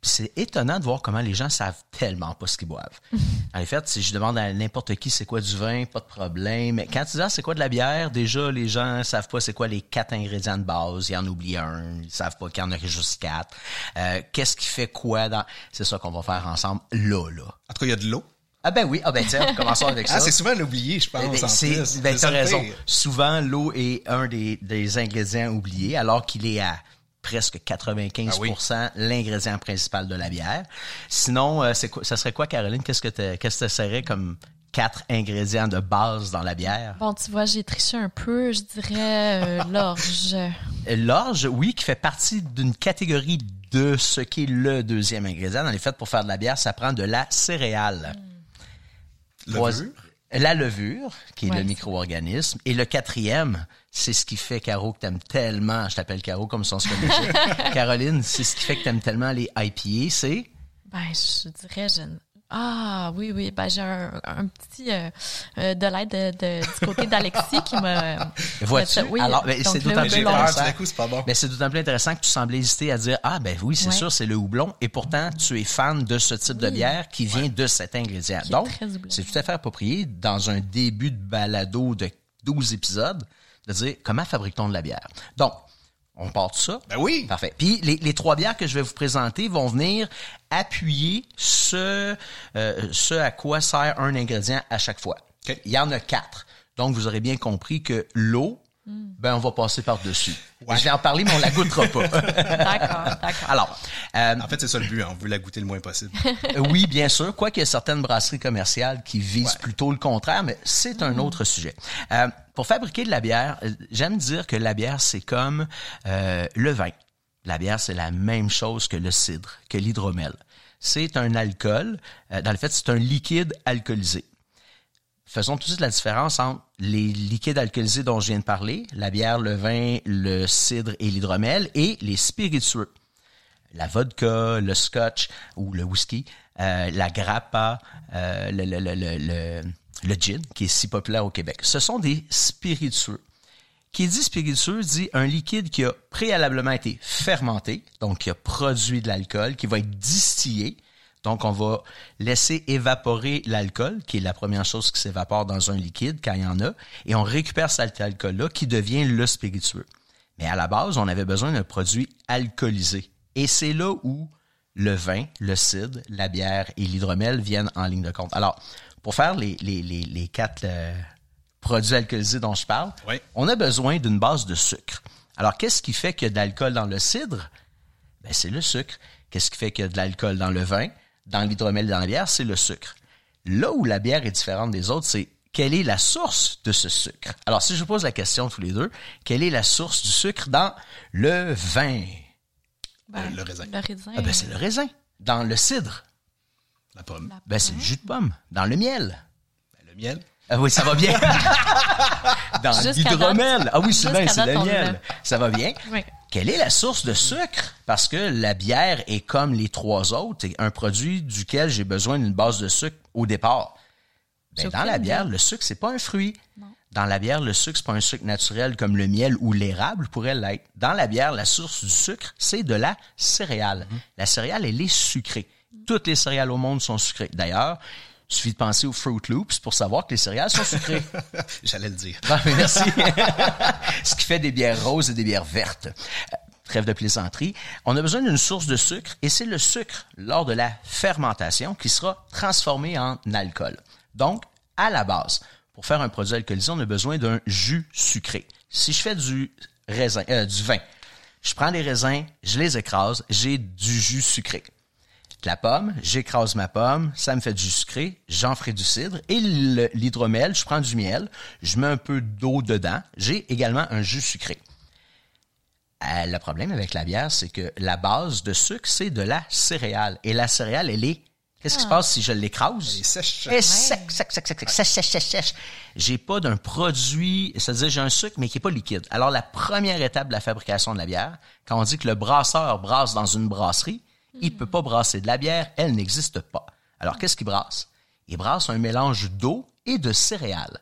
Puis c'est étonnant de voir comment les gens savent tellement pas ce qu'ils boivent. En fait, si je demande à n'importe qui c'est quoi du vin, pas de problème. Mais quand tu dis ah, c'est quoi de la bière, déjà les gens savent pas c'est quoi les quatre ingrédients de base. Ils en oublient un, ils savent pas qu'il y en a juste quatre. Euh, Qu'est-ce qui fait quoi dans C'est ça qu'on va faire ensemble là là. En tout cas, il y a de l'eau. Ah ben oui, ah ben tiens, commençons avec ça. Ah, c'est souvent l'oublié, je pense, Eh ben, en c'est, plus. ben, t'as raison. Souvent, l'eau est un des, des ingrédients oubliés, alors qu'il est à presque 95 Ah oui. l'ingrédient principal de la bière. Sinon, euh, c'est ça serait quoi, Caroline? Qu'est-ce que t'as- qu'est-ce que ça serait comme quatre ingrédients de base dans la bière? Bon, tu vois, j'ai triché un peu. Je dirais euh, l'orge. L'orge, oui, qui fait partie d'une catégorie de ce qui est le deuxième ingrédient. Dans les faits, pour faire de la bière, ça prend de la céréale. Trois- Levure? La levure, qui est Ouais. le micro-organisme. Et le quatrième, c'est ce qui fait, Caro, que t'aimes tellement, je t'appelle Caro comme si on se connaissait. Caroline, c'est ce qui fait que t'aimes tellement les IPA, c'est... Ben, je dirais, je... Ah, oui, oui. Ben, j'ai un, un petit euh, euh, de l'aide de, de- du côté d'Alexis qui m'a. Vois-tu? Oui, Alors, ben, c'est d'autant plus intéressant. tout d'un coup, c'est pas bon. Ben, c'est d'autant plus intéressant que tu semblais hésiter à dire ah ben oui c'est Ouais. sûr c'est le houblon et pourtant tu es fan de ce type de bière qui vient de cet ingrédient. Qui Donc c'est tout à fait approprié dans un début de balado de 12 épisodes de dire comment fabrique-t-on de la bière? Donc on part de ça. Ben oui. Parfait. Puis les, les trois bières que je vais vous présenter vont venir appuyer ce, euh, ce à quoi sert un ingrédient à chaque fois. Il y en a quatre. Donc vous aurez bien compris que l'eau, ben on va passer par-dessus. Je vais en parler, mais on la goûtera pas. D'accord, d'accord. Alors, euh, En fait, c'est ça le but, hein, on veut la goûter le moins possible. oui, bien sûr, quoiqu'il y a certaines brasseries commerciales qui visent plutôt le contraire, mais c'est un autre sujet. Euh, pour fabriquer de la bière, euh, j'aime dire que la bière, c'est comme euh, le vin. La bière, c'est la même chose que le cidre, que l'hydromel. C'est un alcool, euh, dans le fait, c'est un liquide alcoolisé. Faisons tout de suite la différence entre les liquides alcoolisés dont je viens de parler, la bière, le vin, le cidre et l'hydromel, et les spiritueux la vodka, le scotch ou le whisky, euh, la grappa, euh, le, le, gin, qui est si populaire au Québec. Ce sont des spiritueux. Qui dit spiritueux dit un liquide qui a préalablement été fermenté, donc qui a produit de l'alcool, qui va être distillé. Donc, on va laisser évaporer l'alcool, qui est la première chose qui s'évapore dans un liquide quand il y en a, et on récupère cet alcool-là qui devient le spiritueux. Mais à la base, on avait besoin d'un produit alcoolisé. Et c'est là où le vin, le cidre, la bière et l'hydromel viennent en ligne de compte. Alors, pour faire les, les, les, les quatre euh, produits alcoolisés dont je parle, Oui. on a besoin d'une base de sucre. Alors, qu'est-ce qui fait qu'il y a de l'alcool dans le cidre? Ben, c'est le sucre. Qu'est-ce qui fait qu'il y a de l'alcool dans le vin, dans l'hydromel et dans la bière? C'est le sucre. Là où la bière est différente des autres, c'est quelle est la source de ce sucre? Alors, si je vous pose la question tous les deux, quelle est la source du sucre dans le vin? Ben, le raisin. Le raisin. Ah ben, c'est le raisin. Dans le cidre, La pomme. La ben, c'est le jus de pomme. Dans le miel, Ben, le miel. ah oui, ça va bien. Dans l'hydromel. Ah oui, c'est bien, c'est le miel. Ça va bien? Oui. Quelle est la source de sucre? Parce que la bière est comme les trois autres, un produit duquel j'ai besoin d'une base de sucre au départ. Ben, dans la bière, le sucre, c'est pas un fruit. Non. Dans la bière, le sucre, c'est pas un sucre naturel comme le miel ou l'érable pourrait l'être. Dans la bière, la source du sucre, c'est de la céréale. La céréale, elle est sucrée. Toutes les céréales au monde sont sucrées. D'ailleurs, Il suffit de penser aux Fruit Loops pour savoir que les céréales sont sucrées. J'allais le dire. Mais merci. Ce qui fait des bières roses et des bières vertes. Euh, Trêve de plaisanterie. On a besoin d'une source de sucre et c'est le sucre lors de la fermentation qui sera transformé en alcool. Donc, à la base, pour faire un produit alcoolisé, on a besoin d'un jus sucré. Si je fais du raisin, euh, du vin, je prends les raisins, je les écrase, j'ai du jus sucré. La pomme, j'écrase ma pomme, ça me fait du jus sucré, j'en ferai du cidre. Et l'hydromel, je prends du miel, je mets un peu d'eau dedans, j'ai également un jus sucré. Euh, le problème avec la bière, c'est que la base de sucre, c'est de la céréale. Et la céréale, elle est... Qu'est-ce qui se passe si je l'écrase? Elle est sèche. Elle est sec, sec, sec, sec, sec, sèche, sèche, sèche, sèche. J'ai pas d'un produit, c'est-à-dire j'ai un sucre, mais qui est pas liquide. Alors, la première étape de la fabrication de la bière, quand on dit que le brasseur brasse dans une brasserie, il peut pas brasser de la bière, elle n'existe pas. Alors, qu'est-ce qu'il brasse? Il brasse un mélange d'eau et de céréales.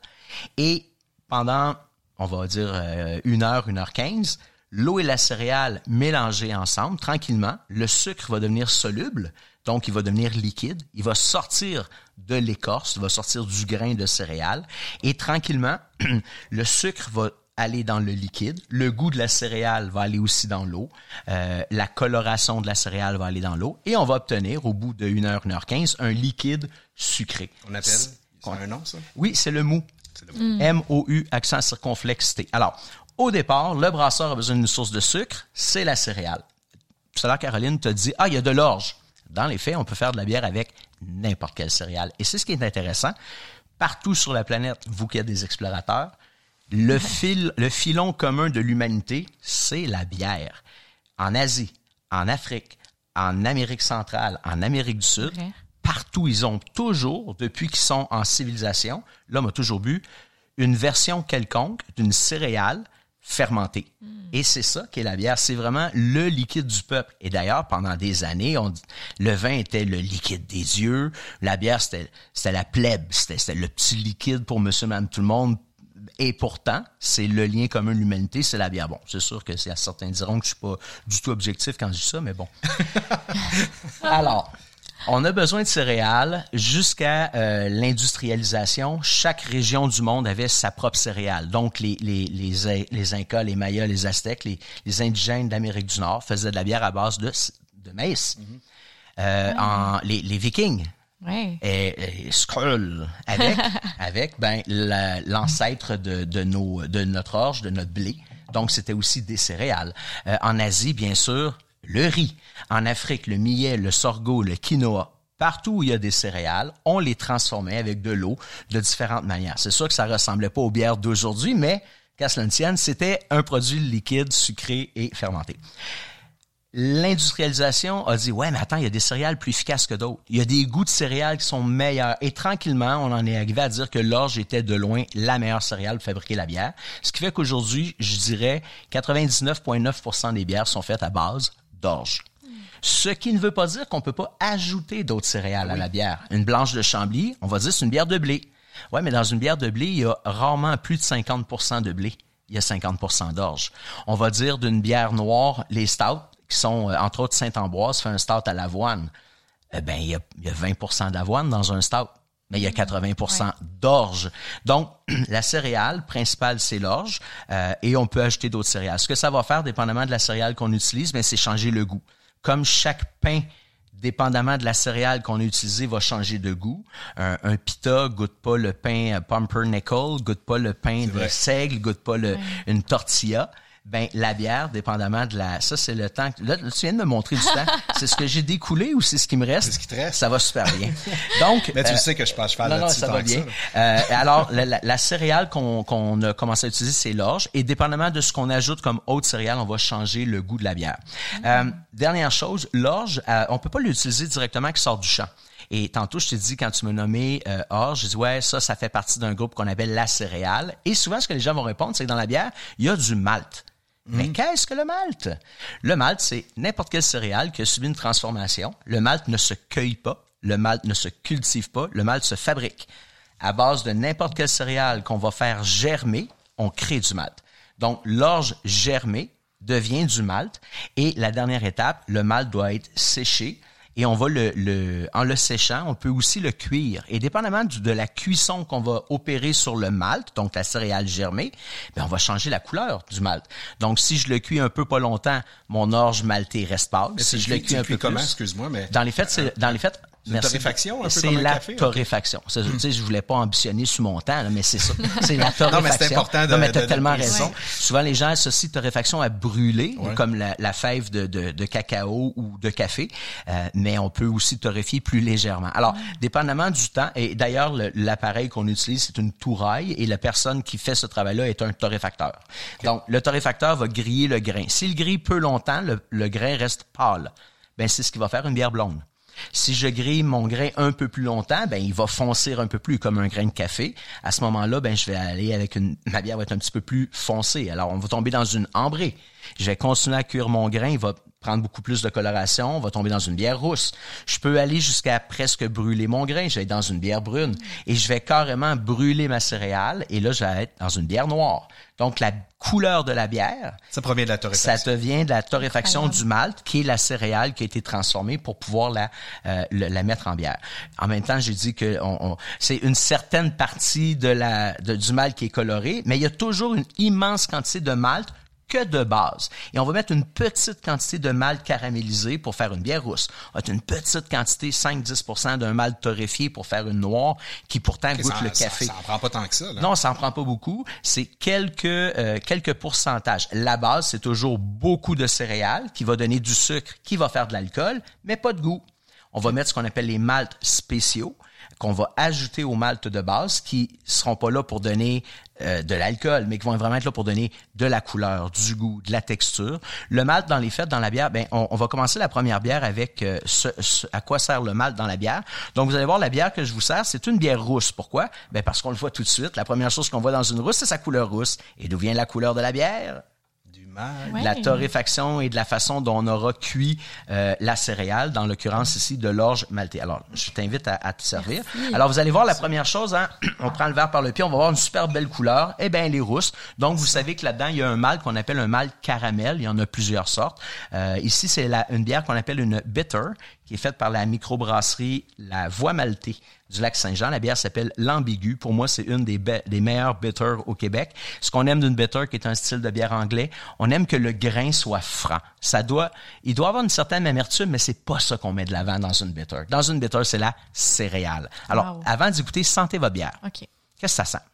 Et pendant, on va dire, euh, une heure, une heure quinze, l'eau et la céréale mélangées ensemble, tranquillement, le sucre va devenir soluble, donc il va devenir liquide, il va sortir de l'écorce, il va sortir du grain de céréales, et tranquillement, le sucre va aller dans le liquide, le goût de la céréale va aller aussi dans l'eau, euh, la coloration de la céréale va aller dans l'eau, et on va obtenir, au bout de 1 heure, 1 heure 15, un liquide sucré. On appelle? C'est un nom, ça? Oui, c'est le mou. C'est le mot. M-O-U, accent circonflexe T. Alors, au départ, le brasseur a besoin d'une source de sucre, c'est la céréale. Tout à l'heure, Caroline te dit, ah, il y a de l'orge. Dans les faits, on peut faire de la bière avec n'importe quelle céréale. Et c'est ce qui est intéressant. Partout sur la planète, vous qui êtes des explorateurs, le fil, le filon commun de l'humanité, c'est la bière. En Asie, en Afrique, en Amérique centrale, en Amérique du Sud, partout, ils ont toujours, depuis qu'ils sont en civilisation, l'homme a toujours bu une version quelconque d'une céréale fermentée. Et c'est ça qu'est la bière. C'est vraiment le liquide du peuple. Et d'ailleurs, pendant des années, on dit- le vin était le liquide des yeux. La bière, c'était, la plèbe. C'était, c'était le petit liquide pour monsieur, madame, tout le monde. Et pourtant, c'est le lien commun de l'humanité, c'est la bière. Bon, c'est sûr que certains diront que je suis pas du tout objectif quand je dis ça, mais bon. Alors, on a besoin de céréales jusqu'à euh, l'industrialisation. Chaque région du monde avait sa propre céréale. Donc, les, les, les, les Incas, les Mayas, les Aztèques, les, les indigènes d'Amérique du Nord faisaient de la bière à base de, de maïs. Euh, en, les, les Vikings Ouais. et, et Skrull avec avec ben la- l'ancêtre de, de nos de notre orge, de notre blé. Donc c'était aussi des céréales. Euh, en Asie, bien sûr, le riz. En Afrique, le millet, le sorgho, le quinoa. Partout où il y a des céréales, on les transformait avec de l'eau de différentes manières. C'est sûr que ça ressemblait pas aux bières d'aujourd'hui, mais qu'à cela ne tienne, c'était un produit liquide, sucré et fermenté. L'industrialisation a dit ouais mais attends il y a des céréales plus efficaces que d'autres. Il y a des goûts de céréales qui sont meilleurs et tranquillement on en est arrivé à dire que l'orge était de loin la meilleure céréale pour fabriquer la bière. Ce qui fait qu'aujourd'hui je dirais 99,9% des bières sont faites à base d'orge. Ce qui ne veut pas dire qu'on peut pas ajouter d'autres céréales à la bière. Une blanche de Chambly, on va dire c'est une bière de blé. Ouais, mais dans une bière de blé, il y a rarement plus de 50% de blé. Il y a 50% d'orge. On va dire d'une bière noire, les stouts, qui sont euh, entre autres Saint-Ambroise, fait un stout à l'avoine. Eh ben, il y a, il y a 20% d'avoine dans un stout. Mais il y a 80% d'orge. Donc, la céréale principale, c'est l'orge, euh, et on peut ajouter d'autres céréales. Ce que ça va faire, dépendamment de la céréale qu'on utilise, ben, c'est changer le goût. Comme chaque pain dépendamment de la céréale qu'on a utilisée, va changer de goût. Un, un pita goûte pas le pain euh, pumpernickel, goûte pas le pain de vrai. seigle, goûte pas le, une tortilla. Ben, la bière, dépendamment de la, ça, c'est le temps, que- là, tu viens de me montrer du temps. C'est ce que j'ai découlé ou c'est ce qui me reste? C'est ce qui te reste. Ça va super bien. Donc, Mais tu euh, sais que je passe cheval non, non, ça va bien. ça, Euh, alors, la, la- la céréale qu'on qu'on a commencé à utiliser, c'est l'orge. Et dépendamment de ce qu'on ajoute comme autre céréale, on va changer le goût de la bière. Euh, dernière chose, l'orge, euh, on peut pas l'utiliser directement qui sort du champ. Et tantôt, je t'ai dit, quand tu me nommais euh, orge, je dis ouais, ça, ça fait partie d'un groupe qu'on appelle la céréale. Et souvent, ce que les gens vont répondre, c'est que dans la bière, il y a du malt. Mais qu'est-ce que le malt? Le malt, c'est n'importe quelle céréale qui a subi une transformation. Le malt ne se cueille pas, le malt ne se cultive pas, le malt se fabrique. À base de n'importe quelle céréale qu'on va faire germer, on crée du malt. Donc, l'orge germée devient du malt. Et la dernière étape, le malt doit être séché et on va le, le, en le séchant, on peut aussi le cuire. Et dépendamment du, de la cuisson qu'on va opérer sur le malt, donc la céréale germée, ben on va changer la couleur du malt. Donc si je le cuis un peu pas longtemps, mon orge malté reste pâle. Si je le cuis un peu comment, plus, excuse-moi, mais dans les faits, c'est dans les faits. Une merci. torréfaction, un peu C'est comme un la café, torréfaction. Ça, Tu sais, je voulais pas ambitionner sur mon temps, là, mais c'est ça. C'est la torréfaction. Non, mais c'est important de- Non, mais t'as de tellement raison. Souvent, les gens associent torréfaction à brûler, Ouais. comme la, la fève de, de, de cacao ou de café, euh, mais on peut aussi torréfier plus légèrement. Alors, dépendamment du temps, et d'ailleurs, le- l'appareil qu'on utilise, c'est une touraille, et la personne qui fait ce travail-là est un torréfacteur. Donc, le torréfacteur va griller le grain. S'il grille peu longtemps, le, le grain reste pâle. Ben, c'est ce qui va faire une bière blonde. Si je grille mon grain un peu plus longtemps, ben il va foncer un peu plus comme un grain de café. À ce moment-là, ben je vais aller avec ma bière va être un petit peu plus foncée. Alors on va tomber dans une ambrée. Je vais continuer à cuire mon grain, il va prendre beaucoup plus de coloration, on va tomber dans une bière rousse. Je peux aller jusqu'à presque brûler mon grain, je vais être dans une bière brune et je vais carrément brûler ma céréale et là je vais être dans une bière noire. Donc la couleur de la bière, ça provient de la ça torréfaction. te vient de la torréfaction du malt, qui est la céréale qui a été transformée pour pouvoir la euh, le- la mettre en bière. En même temps, j'ai dit que on, on- c'est une certaine partie de la de- du malt qui est coloré, mais il y a toujours une immense quantité de malt que de base. Et on va mettre une petite quantité de malt caramélisé pour faire une bière rousse. On va mettre une petite quantité, 5-10% d'un malt torréfié pour faire une noire qui pourtant goûte ça, le café. Ça, en prend pas tant que ça. Là. Non, ça en prend pas beaucoup. C'est quelques euh, quelques pourcentages. La base, c'est toujours beaucoup de céréales qui va donner du sucre, qui va faire de l'alcool, mais pas de goût. On va mettre ce qu'on appelle les maltes spéciaux qu'on va ajouter aux maltes de base qui seront pas là pour donner euh, de l'alcool, mais qui vont vraiment être là pour donner de la couleur, du goût, de la texture. Le malt dans les fêtes, dans la bière, ben on, on va commencer la première bière avec euh, ce, ce- à quoi sert le malt dans la bière. Donc vous allez voir la bière que je vous sers, c'est une bière rousse. Pourquoi? Ben parce qu'on le voit tout de suite. La première chose qu'on voit dans une rousse, c'est sa couleur rousse. Et d'où vient la couleur de la bière? Ouais. de la torréfaction et de la façon dont on aura cuit euh, la céréale, dans l'occurrence ici de l'orge maltais. Alors, je t'invite à, à te servir. Merci. Alors, vous allez voir la première chose, hein, on prend le verre par le pied, on va voir une super belle couleur. Eh bien, elle est rousse. Donc, vous savez que là-dedans, il y a un malt qu'on appelle un malt caramel. Il y en a plusieurs sortes. Euh, ici, c'est une bière qu'on appelle une bitter, qui est faite par la microbrasserie La Voie Maltais du lac Saint-Jean. La bière s'appelle l'Ambigu. Pour moi, c'est une des, be- des meilleures bitters au Québec. Ce qu'on aime d'une bitter, qui est un style de bière anglais, on aime que le grain soit franc. Ça doit, il doit avoir une certaine amertume, mais c'est pas ça qu'on met de l'avant dans une bitter. Dans une bitter, c'est la céréale. Alors, Wow. avant d'écouter, sentez votre bière. OK. Qu'est-ce que ça sent?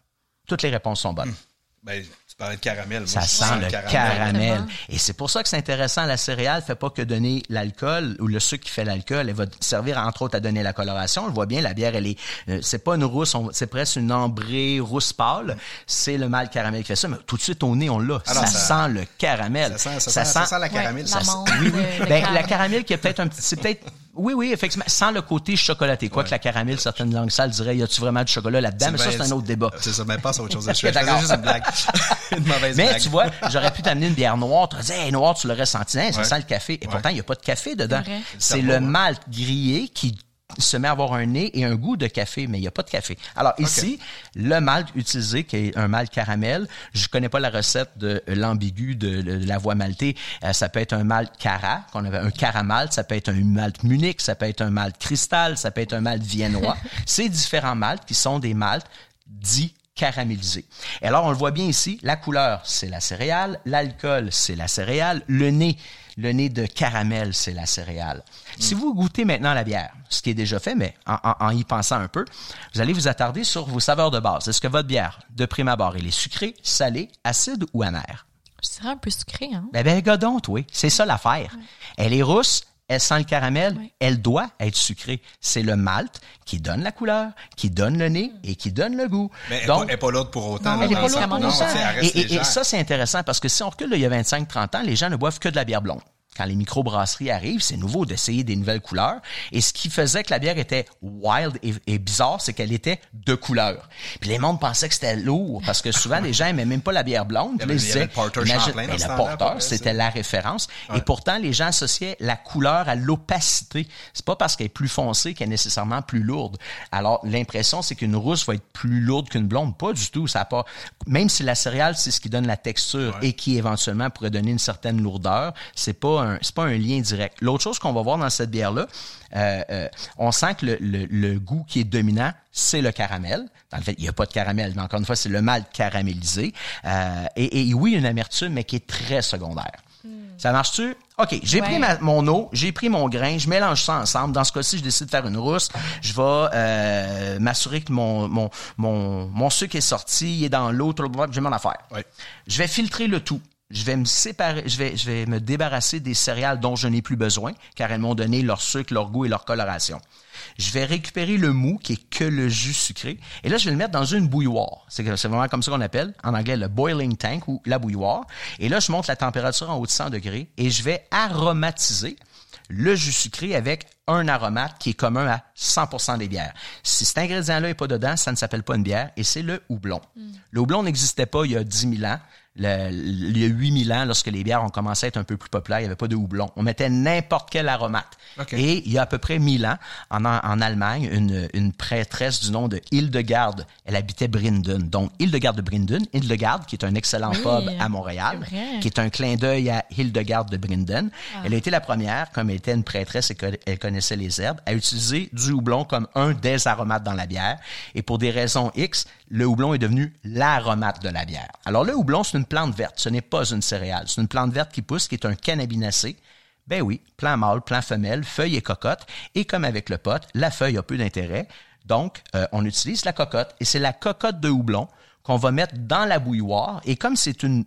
Toutes les réponses sont bonnes. Ben, tu parlais de caramel. Moi, Ça sent le caramel. Et c'est pour ça que c'est intéressant. La céréale fait pas que donner l'alcool ou le sucre qui fait l'alcool. Elle va servir entre autres à donner la coloration. On le voit bien, la bière, elle est, euh, c'est pas une rousse, on- c'est presque une ambrée rousse pâle. C'est le mâle caramel qui fait ça. Mais tout de suite au nez, on l'a. Ah ça, ça- sent le caramel. Ça sent, ça, sent, ça sent la caramel. Ouais, ça sent- Ben, la caramel qui est peut-être un petit, c'est peut-être, oui, oui, effectivement, sans le côté chocolaté. Quoi que la caramel, certaines langues sales diraient, y a-tu vraiment du chocolat là-dedans? Mais ça, c'est un autre débat. C'est ça, mais passe à autre chose. Je faisais D'accord. juste une blague. une mauvaise Mais blague. tu vois, j'aurais pu t'amener une bière noire. Tu aurais dit, hey, noire, tu l'aurais senti. Hein, ça Ouais. sent le café. Et pourtant, il n'y a pas de café dedans. C'est Le malt grillé qui se met à avoir un nez et un goût de café, mais il n'y a pas de café. Alors ici, le malt utilisé, qui est un malt caramel, je connais pas la recette de l'ambigu de, de la voie maltée. Euh, ça peut être un malt cara, qu'on avait un caramalt, ça peut être un malt munich, ça peut être un malt cristal, ça peut être un malt viennois. Ces différents malts qui sont des malts dits caramélisés. Et alors, on le voit bien ici, la couleur, c'est la céréale, l'alcool, c'est la céréale, le nez, le nez de caramel, c'est la céréale. Si vous goûtez maintenant la bière, ce qui est déjà fait, mais en, en- en y pensant un peu, vous allez vous attarder sur vos saveurs de base. Est-ce que votre bière, de prime abord, elle est sucrée, salée, acide ou amère? Je dirais un peu sucré, hein? Ben, ben, godon, oui. C'est ça l'affaire. Elle est rousse, elle sent le caramel, elle doit être sucrée. C'est le malt qui donne la couleur, qui donne le nez et qui donne le goût. Mais elle n'est Donc, pas, elle est pas l'autre pour autant. Non, là, elle est dans pas sens- pour autant. Et, et- et ça, c'est intéressant parce que si on recule là, il y a 25-30 ans, les gens ne boivent que de la bière blonde. Quand les microbrasseries arrivent, c'est nouveau d'essayer des nouvelles couleurs. Et ce qui faisait que la bière était wild et, et bizarre, c'est qu'elle était de couleur. Puis les mondes pensaient que c'était lourd parce que souvent les gens aimaient même pas la bière blonde. Puis là, ils disaient, le près, c'était la référence. Et pourtant, les gens associaient la couleur à l'opacité. C'est pas parce qu'elle est plus foncée qu'elle est nécessairement plus lourde. Alors, l'impression, c'est qu'une rousse va être plus lourde qu'une blonde. Pas du tout. Ça a pas, même si la céréale, c'est ce qui donne la texture et qui éventuellement pourrait donner une certaine lourdeur, c'est pas pas un, c'est pas un lien direct. L'autre chose qu'on va voir dans cette bière-là, euh, euh, on sent que le, le, le goût qui est dominant, c'est le caramel. Dans le fait, il n'y a pas de caramel, mais encore une fois, c'est le malt caramélisé. Euh, et, et oui, une amertume, mais qui est très secondaire. Ça marche-tu? OK, j'ai Ouais. pris ma- mon eau, j'ai pris mon grain, je mélange ça ensemble. Dans ce cas-ci, je décide de faire une rousse. Je vais euh, m'assurer que mon, mon, mon, mon sucre est sorti, il est dans l'eau, tout le monde, j'ai mon affaire. Ouais. Je vais filtrer le tout. Je vais me séparer, je vais, je vais me débarrasser des céréales dont je n'ai plus besoin, car elles m'ont donné leur sucre, leur goût et leur coloration. Je vais récupérer le mou, qui est que le jus sucré, et là, je vais le mettre dans une bouilloire. C'est vraiment comme ça qu'on appelle, en anglais, le boiling tank ou la bouilloire. Et là, je monte la température en haut de 100 degrés, et je vais aromatiser le jus sucré avec un aromate qui est commun à 100% des bières. Si cet ingrédient-là n'est pas dedans, ça ne s'appelle pas une bière et c'est le houblon. Le houblon n'existait pas il y a 10 000 ans. Le- il y a 8 000 ans, lorsque les bières ont commencé à être un peu plus populaires, il n'y avait pas de houblon. On mettait n'importe quel aromate. Et il y a à peu près 1000 ans, en, en Allemagne, une, une prêtresse du nom de Hildegarde, elle habitait Brinden. Donc, Hildegarde de Brinden, Hildegarde, qui est un excellent Oui, pub à Montréal, qui est un clin d'œil à Hildegarde de Brinden. Elle a été la première, comme elle était une prêtresse et qu'elle connaissait les herbes, à utiliser du houblon comme un des aromates dans la bière. Et pour des raisons X, le houblon est devenu l'aromate de la bière. Alors le houblon, c'est plante verte, ce n'est pas une céréale. C'est une plante verte qui pousse, qui est un cannabinacé. Ben oui, plant mâle, plant femelle, feuille et cocotte. Et comme avec le pot, la feuille a peu d'intérêt. Donc, euh, on utilise la cocotte. Et c'est la cocotte de houblon qu'on va mettre dans la bouilloire. Et comme c'est une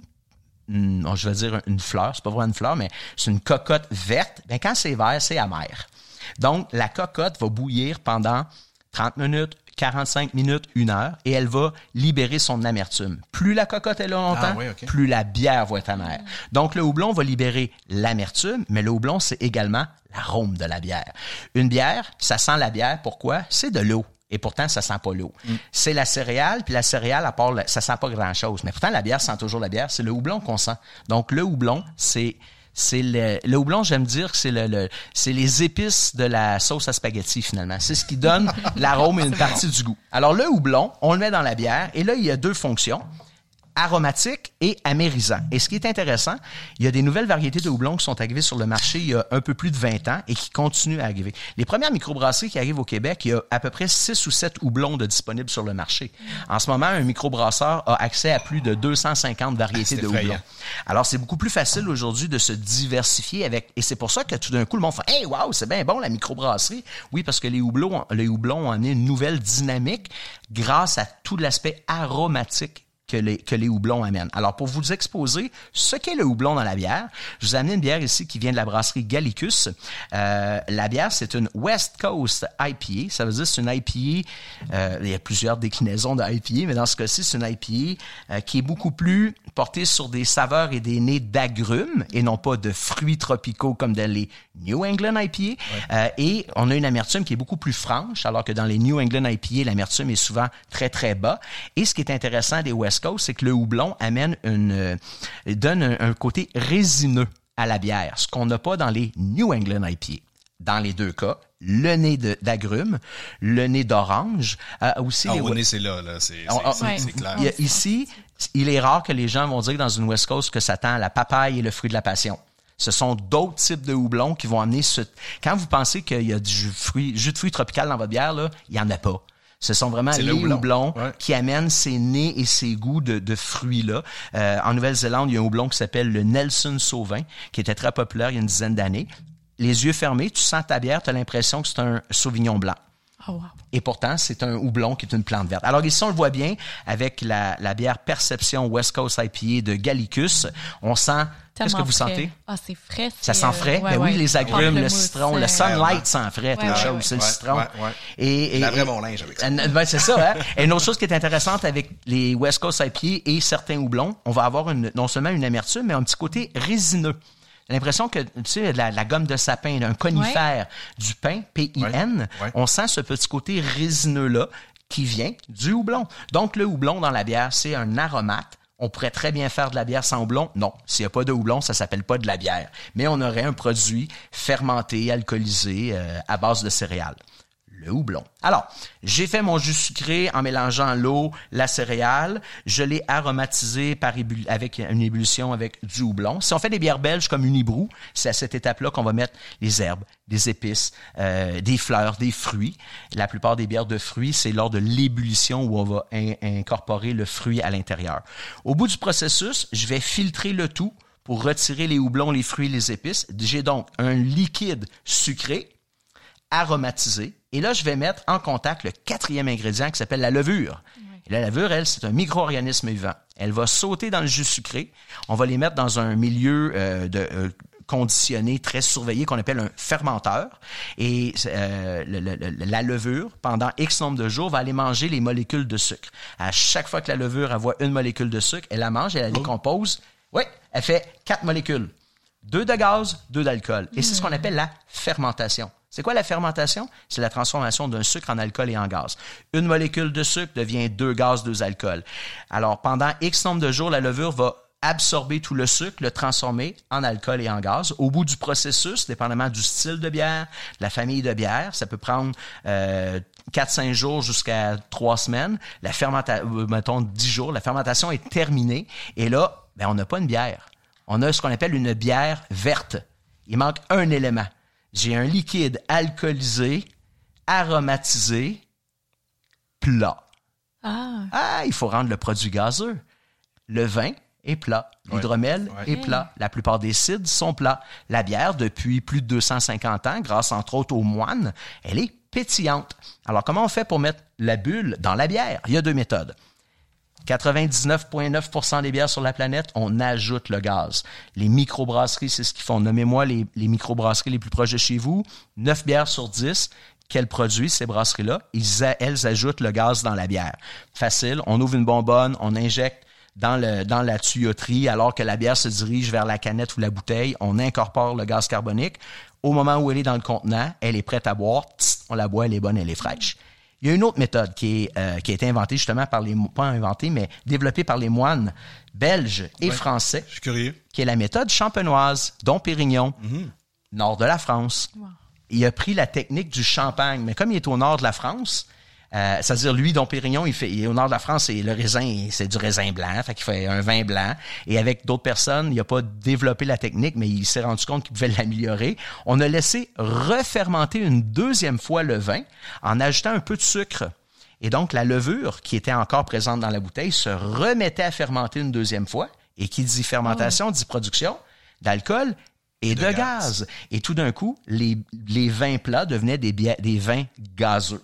une- je vais dire une fleur, c'est pas vraiment une fleur, mais c'est une cocotte verte. Ben, quand c'est vert, c'est amer. Donc, la cocotte va bouillir pendant 30 minutes, 45 minutes, une heure, et elle va libérer son amertume. Plus la cocotte est là longtemps, Ah oui, plus la bière va être amère. Donc, le houblon va libérer l'amertume, mais le houblon, c'est également l'arôme de la bière. Une bière, ça sent la bière, pourquoi? C'est de l'eau. Et pourtant, ça sent pas l'eau. C'est la céréale, puis la céréale, à part, la- ça sent pas grand-chose. Mais pourtant, la bière sent toujours la bière. C'est le houblon qu'on sent. Donc, le houblon, c'est c'est le, le houblon, j'aime dire que c'est le, le- c'est les épices de la sauce à spaghetti finalement. C'est ce qui donne l'arôme et une partie du goût. Alors le houblon, on le met dans la bière et là il y a deux fonctions aromatique et amérisant. Et ce qui est intéressant, il y a des nouvelles variétés de houblon qui sont arrivées sur le marché il y a un peu plus de 20 ans et qui continuent à arriver. Les premières microbrasseries qui arrivent au Québec, il y a à peu près 6 ou 7 houblons de disponibles sur le marché. En ce moment, un microbrasseur a accès à plus de 250 variétés C'est de houblon. Alors, c'est beaucoup plus facile aujourd'hui de se diversifier avec, et c'est pour ça que tout d'un coup, le monde fait, hey, wow, c'est bien bon, la microbrasserie. Oui, parce que les houblons, les houblons ont amené une nouvelle dynamique grâce à tout l'aspect aromatique que les, houblons amènent. Alors, pour vous exposer ce qu'est le houblon dans la bière, je vous ai amené une bière ici qui vient de la brasserie Gallicus. Euh, la bière, c'est une West Coast IPA. Ça veut dire c'est une IPA, euh, il y a plusieurs déclinaisons de IPA, mais dans ce cas-ci, c'est une IPA euh, qui est beaucoup plus portée sur des saveurs et des nez d'agrumes et non pas de fruits tropicaux comme dans les New England IPA. Euh, et on a une amertume qui est beaucoup plus franche, alors que dans les New England IPA, l'amertume est souvent très, très bas. Et ce qui est intéressant des West Coast, c'est que le houblon amène une, euh, donne un, un côté résineux à la bière, ce qu'on n'a pas dans les New England IPA. Dans les deux cas, le nez d'agrumes, le nez d'orange, euh, aussi Ah, les au nez, c'est là, là. C'est Ouais. c'est clair. il y a- ici, il est rare que les gens vont dire dans une West Coast que ça tend à la papaye et le fruit de la passion. Ce sont d'autres types de houblons qui vont amener ce... Quand vous pensez qu'il y a du jus, de fruits- jus de fruits tropical dans votre bière, là, il y en a pas. Ce sont vraiment les le houblon. houblons Ouais. qui amènent ces nez et ces goûts de, de fruits-là. Euh, en Nouvelle-Zélande, il y a un houblon qui s'appelle le Nelson Sauvin, qui était très populaire il y a une dizaine d'années. Les yeux fermés, tu sens ta bière, tu as l'impression que c'est un Sauvignon blanc. Oh, wow. Et pourtant, c'est un houblon qui est une plante verte. Alors ici, on le voit bien avec la, la bière Perception West Coast IPA de Gallicus. On sent... Qu'est-ce que vous frais. sentez? Ah, c'est frais. Ça sent euh, frais? ouais, ben oui, ouais. les agrumes, le citron, euh, le sunlight sent frais, Ouais, chose, ouais. c'est le citron. ouais, ouais. Et, et, et- mon linge avec ça. Euh, ben, c'est ça, hein? Et une autre chose qui est intéressante avec les West Coast IPA et certains houblons, on va avoir une, non seulement une amertume, mais un petit côté résineux. J'ai l'impression que, tu sais, la, la gomme de sapin, un conifère, du pain, P-I-N, ouais. on sent ce petit côté résineux-là qui vient du houblon. Donc, le houblon dans la bière, c'est un aromate. On pourrait très bien faire de la bière sans houblon. Non, s'il n'y a pas de houblon, ça s'appelle pas de la bière. Mais on aurait un produit fermenté, alcoolisé, euh, à base de céréales. Alors, j'ai fait mon jus sucré en mélangeant l'eau, la céréale. Je l'ai aromatisé par avec une ébullition avec du houblon. Si on fait des bières belges comme Unibrou, c'est à cette étape-là qu'on va mettre les herbes, des épices, euh, des fleurs, des fruits. La plupart des bières de fruits, c'est lors de l'ébullition où on va incorporer le fruit à l'intérieur. Au bout du processus, je vais filtrer le tout pour retirer les houblons, les fruits, les épices. J'ai donc un liquide sucré, aromatisé, et là, je vais mettre en contact le quatrième ingrédient qui s'appelle la levure. la levure, elle, c'est un micro-organisme vivant. Elle va sauter dans le jus sucré. On va les mettre dans un milieu euh, de, euh, conditionné, très surveillé, qu'on appelle un fermenteur. Et euh, la levure, pendant X nombre de jours, va aller manger les molécules de sucre. À chaque fois que la levure voit une molécule de sucre, elle la mange, elle la oh. décompose. Oui, elle fait quatre molécules. Deux de gaz, deux d'alcool. Et c'est ce qu'on hmm. appelle la fermentation. C'est quoi la fermentation? C'est la transformation d'un sucre en alcool et en gaz. Une molécule de sucre devient deux gaz, deux alcools. Alors, pendant X nombre de jours, la levure va absorber tout le sucre, le transformer en alcool et en gaz. Au bout du processus, dépendamment du style de bière, de la famille de bière, ça peut prendre euh, 4-5 jours jusqu'à 3 semaines. La fermentation, euh, mettons 10 jours, la fermentation est terminée. Et là, ben, on n'a pas une bière. On a ce qu'on appelle une bière verte. Il manque un élément j'ai un liquide alcoolisé, aromatisé, plat. Ah. ah. il faut rendre le produit gazeux. Le vin est plat. L'hydromel est plat. La plupart des cidres sont plats. La bière, depuis plus de 250 ans, grâce entre autres aux moines, elle est pétillante. Alors, comment on fait pour mettre la bulle dans la bière? Il y a deux méthodes. 99,9% des bières sur la planète, on ajoute le gaz. Les microbrasseries, c'est ce qu'ils font. Nommez-moi les, les microbrasseries les plus proches de chez vous. 9 bières sur 10 qu'elles produisent, ces brasseries-là, elles ajoutent le gaz dans la bière. Facile, on ouvre une bonbonne, on injecte dans, le, dans la tuyauterie, alors que la bière se dirige vers la canette ou la bouteille, on incorpore le gaz carbonique. Au moment où elle est dans le contenant, elle est prête à boire, on la boit, elle est bonne, elle est fraîche. Il y a une autre méthode qui, est, euh, qui a été inventée justement par les, pas inventée, mais développée par les moines belges et français. Je suis curieux. Qui est la méthode champenoise, dont Pérignon, mhm. nord de la France. Il a pris la technique du champagne, mais comme il est au nord de la France, euh, c'est-à-dire, lui, Dom Pérignon, il fait, il est au nord de la France, et le raisin, c'est du raisin blanc, fait qu'il fait un vin blanc. Et avec d'autres personnes, il n'a pas développé la technique, mais il s'est rendu compte qu'il pouvait l'améliorer. On a laissé refermenter une deuxième fois le vin en ajoutant un peu de sucre. Et donc, la levure qui était encore présente dans la bouteille se remettait à fermenter une deuxième fois. Et qui dit fermentation, dit production d'alcool et de, gaz. Et tout d'un coup, les, les vins plats devenaient des, des vins gazeux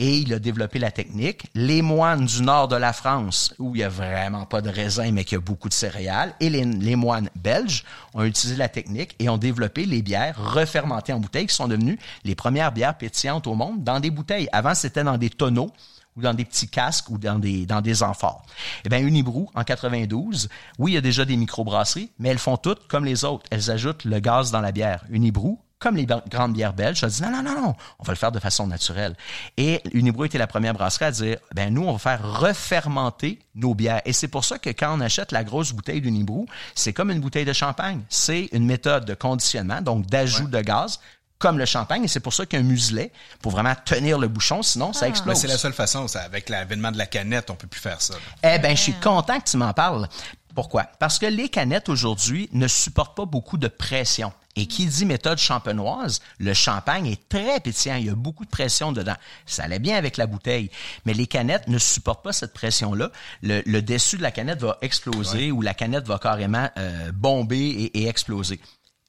et il a développé la technique. Les moines du nord de la France, où il n'y a vraiment pas de raisin, mais qu'il y a beaucoup de céréales, et les, moines belges ont utilisé la technique et ont développé les bières refermentées en bouteilles qui sont devenues les premières bières pétillantes au monde dans des bouteilles. Avant, c'était dans des tonneaux ou dans des petits casques ou dans des, dans des amphores. Eh bien, Unibrou, en 92, oui, il y a déjà des microbrasseries, mais elles font toutes comme les autres. Elles ajoutent le gaz dans la bière. Unibrou, comme les grandes bières belges, a dit non, non, non, non, on va le faire de façon naturelle. Et Unibrew était la première brasserie à dire, ben nous, on va faire refermenter nos bières. Et c'est pour ça que quand on achète la grosse bouteille d'Unibrew, c'est comme une bouteille de champagne. C'est une méthode de conditionnement, donc d'ajout de gaz, comme le champagne, et c'est pour ça qu'un muselet, pour vraiment tenir le bouchon, sinon ça ah. explose. c'est la seule façon, ça, avec l'avènement de la canette, on peut plus faire ça. Eh ben, je suis content que tu m'en parles. Pourquoi? Parce que les canettes aujourd'hui ne supportent pas beaucoup de pression. Et qui dit méthode champenoise, le champagne est très pétillant, il y a beaucoup de pression dedans. Ça allait bien avec la bouteille, mais les canettes ne supportent pas cette pression-là. Le, le, dessus de la canette va exploser ou la canette va carrément euh, bomber et, et exploser.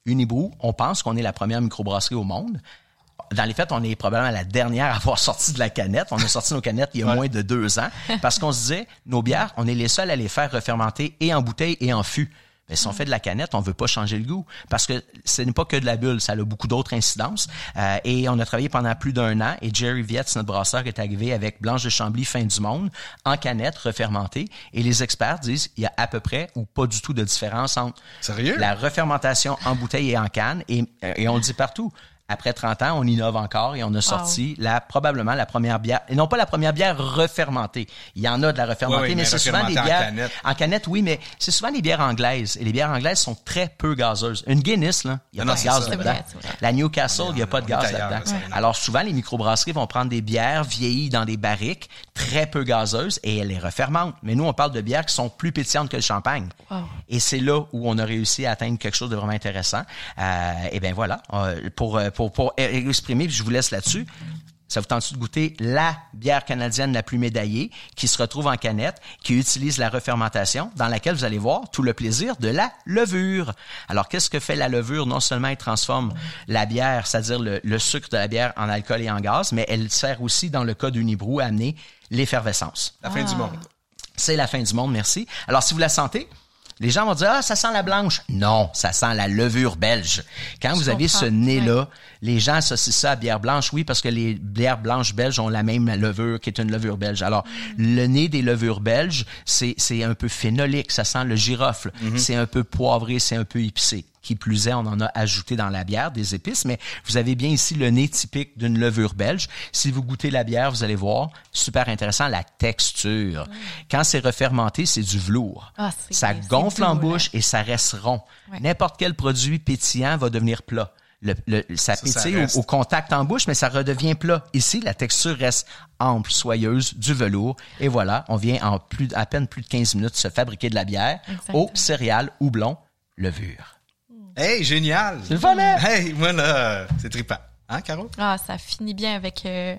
Unibrou, on pense qu'on est la première microbrasserie au monde. Dans les faits, on est probablement la dernière à avoir sorti de la canette. On a sorti nos canettes il y a moins de deux ans parce qu'on se disait, nos bières, on est les seuls à les faire refermenter et en bouteille et en fût. Mais si on fait de la canette, on veut pas changer le goût parce que ce n'est pas que de la bulle, ça a beaucoup d'autres incidences. Euh, et on a travaillé pendant plus d'un an et Jerry Vietz, notre brasseur, est arrivé avec Blanche de Chambly fin du monde en canette refermentée et les experts disent il y a à peu près ou pas du tout de différence entre Sérieux? la refermentation en bouteille et en canne et, et on le dit partout après 30 ans, on innove encore et on a sorti la probablement la première bière, et non pas la première bière refermentée. Il y en a de la refermentée, Oui, oui, mais, mais c'est souvent des refermentée en bières canette. en canette, oui, mais c'est souvent des bières anglaises et les bières anglaises sont très peu gazeuses. Une Guinness là, il y a Non, pas non, de gaz là-dedans. La Newcastle, il y a pas de gaz là-dedans. Alors souvent les microbrasseries vont prendre des bières vieillies dans des barriques très peu gazeuses et elles les refermentent. Mais nous on parle de bières qui sont plus pétillantes que le champagne. Wow. Et c'est là où on a réussi à atteindre quelque chose de vraiment intéressant. Euh, et ben voilà, euh, pour, euh, pour, pour exprimer, puis je vous laisse là-dessus. Ça vous tente de goûter la bière canadienne la plus médaillée qui se retrouve en canette, qui utilise la refermentation, dans laquelle vous allez voir tout le plaisir de la levure? Alors, qu'est-ce que fait la levure? Non seulement elle transforme la bière, c'est-à-dire le, le sucre de la bière en alcool et en gaz, mais elle sert aussi, dans le cas d'Unibrou, à amener l'effervescence. La fin du monde. C'est la fin du monde, merci. Alors, si vous la sentez, les gens vont dire, ah, ça sent la blanche. Non, ça sent la levure belge. Quand vous avez ce nez-là, les gens associent ça à bière blanche, oui, parce que les bières blanches belges ont la même levure qui est une levure belge. Alors, le nez des levures belges, c'est, c'est un peu phénolique, ça sent le girofle. C'est un peu poivré, c'est un peu épicé. Qui plus est, on en a ajouté dans la bière des épices, mais vous avez bien ici le nez typique d'une levure belge. Si vous goûtez la bière, vous allez voir, super intéressant, la texture. Quand c'est refermenté, c'est du velours. Ah, c'est- ça gonfle en bouche et ça reste rond. Ouais. N'importe quel produit pétillant va devenir plat. Le, le- ça, Ça, ça pétille au, contact en bouche, mais ça redevient plat. Ici, la texture reste ample, soyeuse, du velours. Et voilà, on vient en plus, à peine plus de 15 minutes se fabriquer de la bière Exactement. au céréales, houblon, levure. Hey, génial! C'est le fun, hein? Hey, moi là, c'est trippant. Hein, Caro? Ah, ça finit bien avec euh,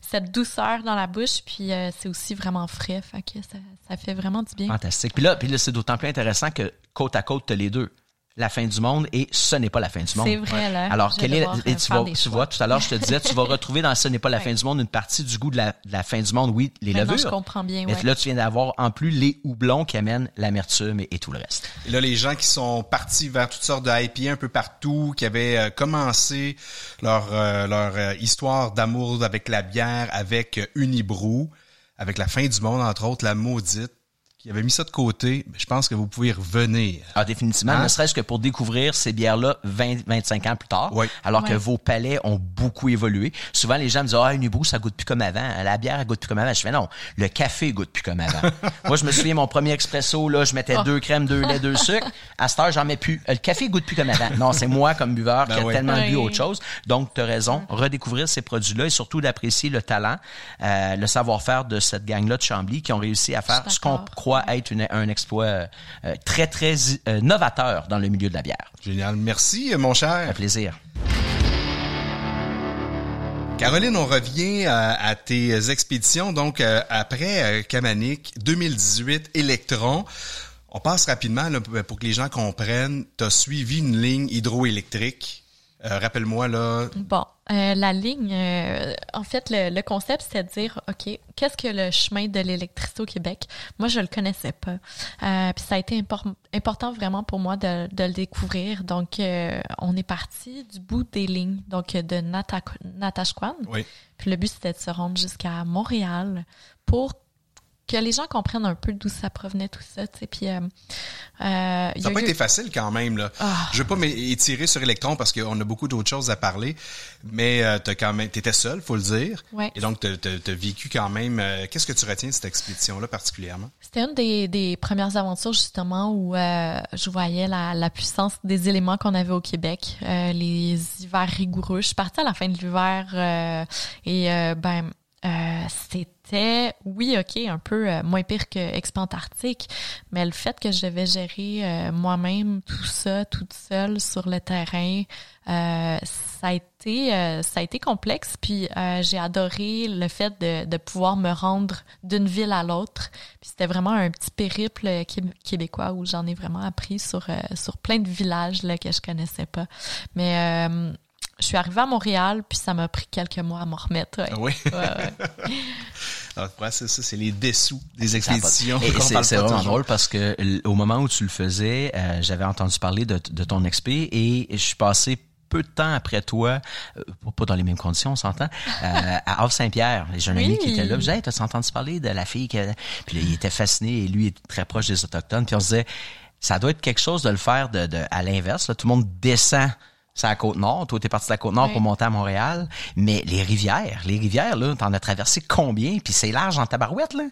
cette douceur dans la bouche, puis euh, c'est aussi vraiment frais, fait que ça, ça fait vraiment du bien. Fantastique. Puis là, puis là c'est d'autant plus intéressant que côte à côte, t'as les deux. La fin du monde et ce n'est pas la fin du monde. C'est vrai, là. Alors, Je quel vais est, et euh, tu, vas, vois, tout à l'heure, je te disais, tu vas retrouver dans ce n'est pas la fin du monde une partie du goût de la, de la fin du monde, oui, les Maintenant, levures. je comprends bien, Mais ouais. là, tu viens d'avoir en plus les houblons qui amènent l'amertume et, et tout le reste. Et là, les gens qui sont partis vers toutes sortes de IPA un peu partout, qui avaient euh, commencé leur, euh, leur euh, histoire d'amour avec la bière, avec Unibrou, avec la fin du monde, entre autres, la maudite, qui avait mis ça de côté, mais je pense que vous pouvez y revenir. Ah, définitivement, Hein? ne serait-ce que pour découvrir ces bières-là 20, 25 ans plus tard, Oui. alors que vos palais ont beaucoup évolué. Souvent, les gens me disent, ah, Unibrou, ça goûte plus comme avant. La bière, elle goûte plus comme avant. Je fais, non, le café goûte plus comme avant. Moi, je me souviens, mon premier expresso, là, je mettais deux crèmes, deux laits, deux sucres. À cette heure, j'en mets plus. Le café goûte plus comme avant. Non, c'est moi, comme buveur, Ben qui a oui. tellement bu autre chose. Donc, tu as raison. Redécouvrir ces produits-là et surtout d'apprécier le talent, euh, le savoir-faire de cette gang-là de Chambly qui ont réussi à faire ce qu'on d'accord. Être une- un exploit euh, euh, très, très euh, novateur dans le milieu de la bière. Génial. Merci, euh, mon cher. Un plaisir. Caroline, on revient à, à tes expéditions. Donc, euh, après euh, Kamanic, 2018, Electron. On passe rapidement là, pour que les gens comprennent. Tu as suivi une ligne hydroélectrique. Euh, Rappelle-moi, là, Bon, euh, la ligne, euh, en fait, le, le concept, c'était de dire, OK, qu'est-ce que le chemin de l'électricité au Québec? Moi, je le connaissais pas. Puis ça a été impor- important vraiment pour moi de, de le découvrir. Donc, on est parti du bout des lignes, donc de Nata- Natashquan. oui. Puis le but, c'était de se rendre jusqu'à Montréal pour que les gens comprennent un peu d'où ça provenait tout ça, tu sais. Puis, euh, euh, Ça n'a pas eu- été facile quand même. Là. Ah. Je veux pas m'étirer sur Electron parce qu'on a beaucoup d'autres choses à parler, mais euh, t'as quand même, t'étais seul, faut le dire. Ouais. Et donc, t'as as, vécu quand même. euh, Qu'est-ce que tu retiens de cette expédition-là particulièrement? C'était une des, des premières aventures justement où euh, je voyais la, la puissance des éléments qu'on avait au Québec, euh, les hivers rigoureux. Je suis partie à la fin de l'hiver euh, et ben euh, c'était oui ok un peu euh, moins pire que mais le fait que je devais gérer euh, moi-même tout ça toute seule sur le terrain, euh, ça a été ça a été complexe. Puis j'ai adoré le fait de, de pouvoir me rendre d'une ville à l'autre. Puis c'était vraiment un petit périple qué- québécois où j'en ai vraiment appris sur sur plein de villages là que je connaissais pas. Mais je suis arrivée à Montréal puis ça m'a pris quelques mois à m'en remettre ouais. Ah oui? Ouais, ouais. Alors, c'est ça, c'est les dessous des expéditions. Et c'est vraiment toujours. drôle parce que au moment où tu le faisais, euh, j'avais entendu parler de, de ton expé et je suis passé peu de temps après toi, euh, pas- dans les mêmes conditions, on s'entend, euh, à Havre-Saint-Pierre. J'ai un ami Oui. qui était là. Je disais, hey, t'as entendu parler de la fille qui a- Puis là, il était fasciné et lui il était très proche des Autochtones. Puis on se disait, ça doit être quelque chose de le faire de, de- à l'inverse. là. Tout le monde descend c'est la côte nord. Toi, t'es parti de la côte nord Oui. pour monter à Montréal. Mais les rivières, les rivières, là, t'en as traversé combien? Puis c'est large en tabarouette, là?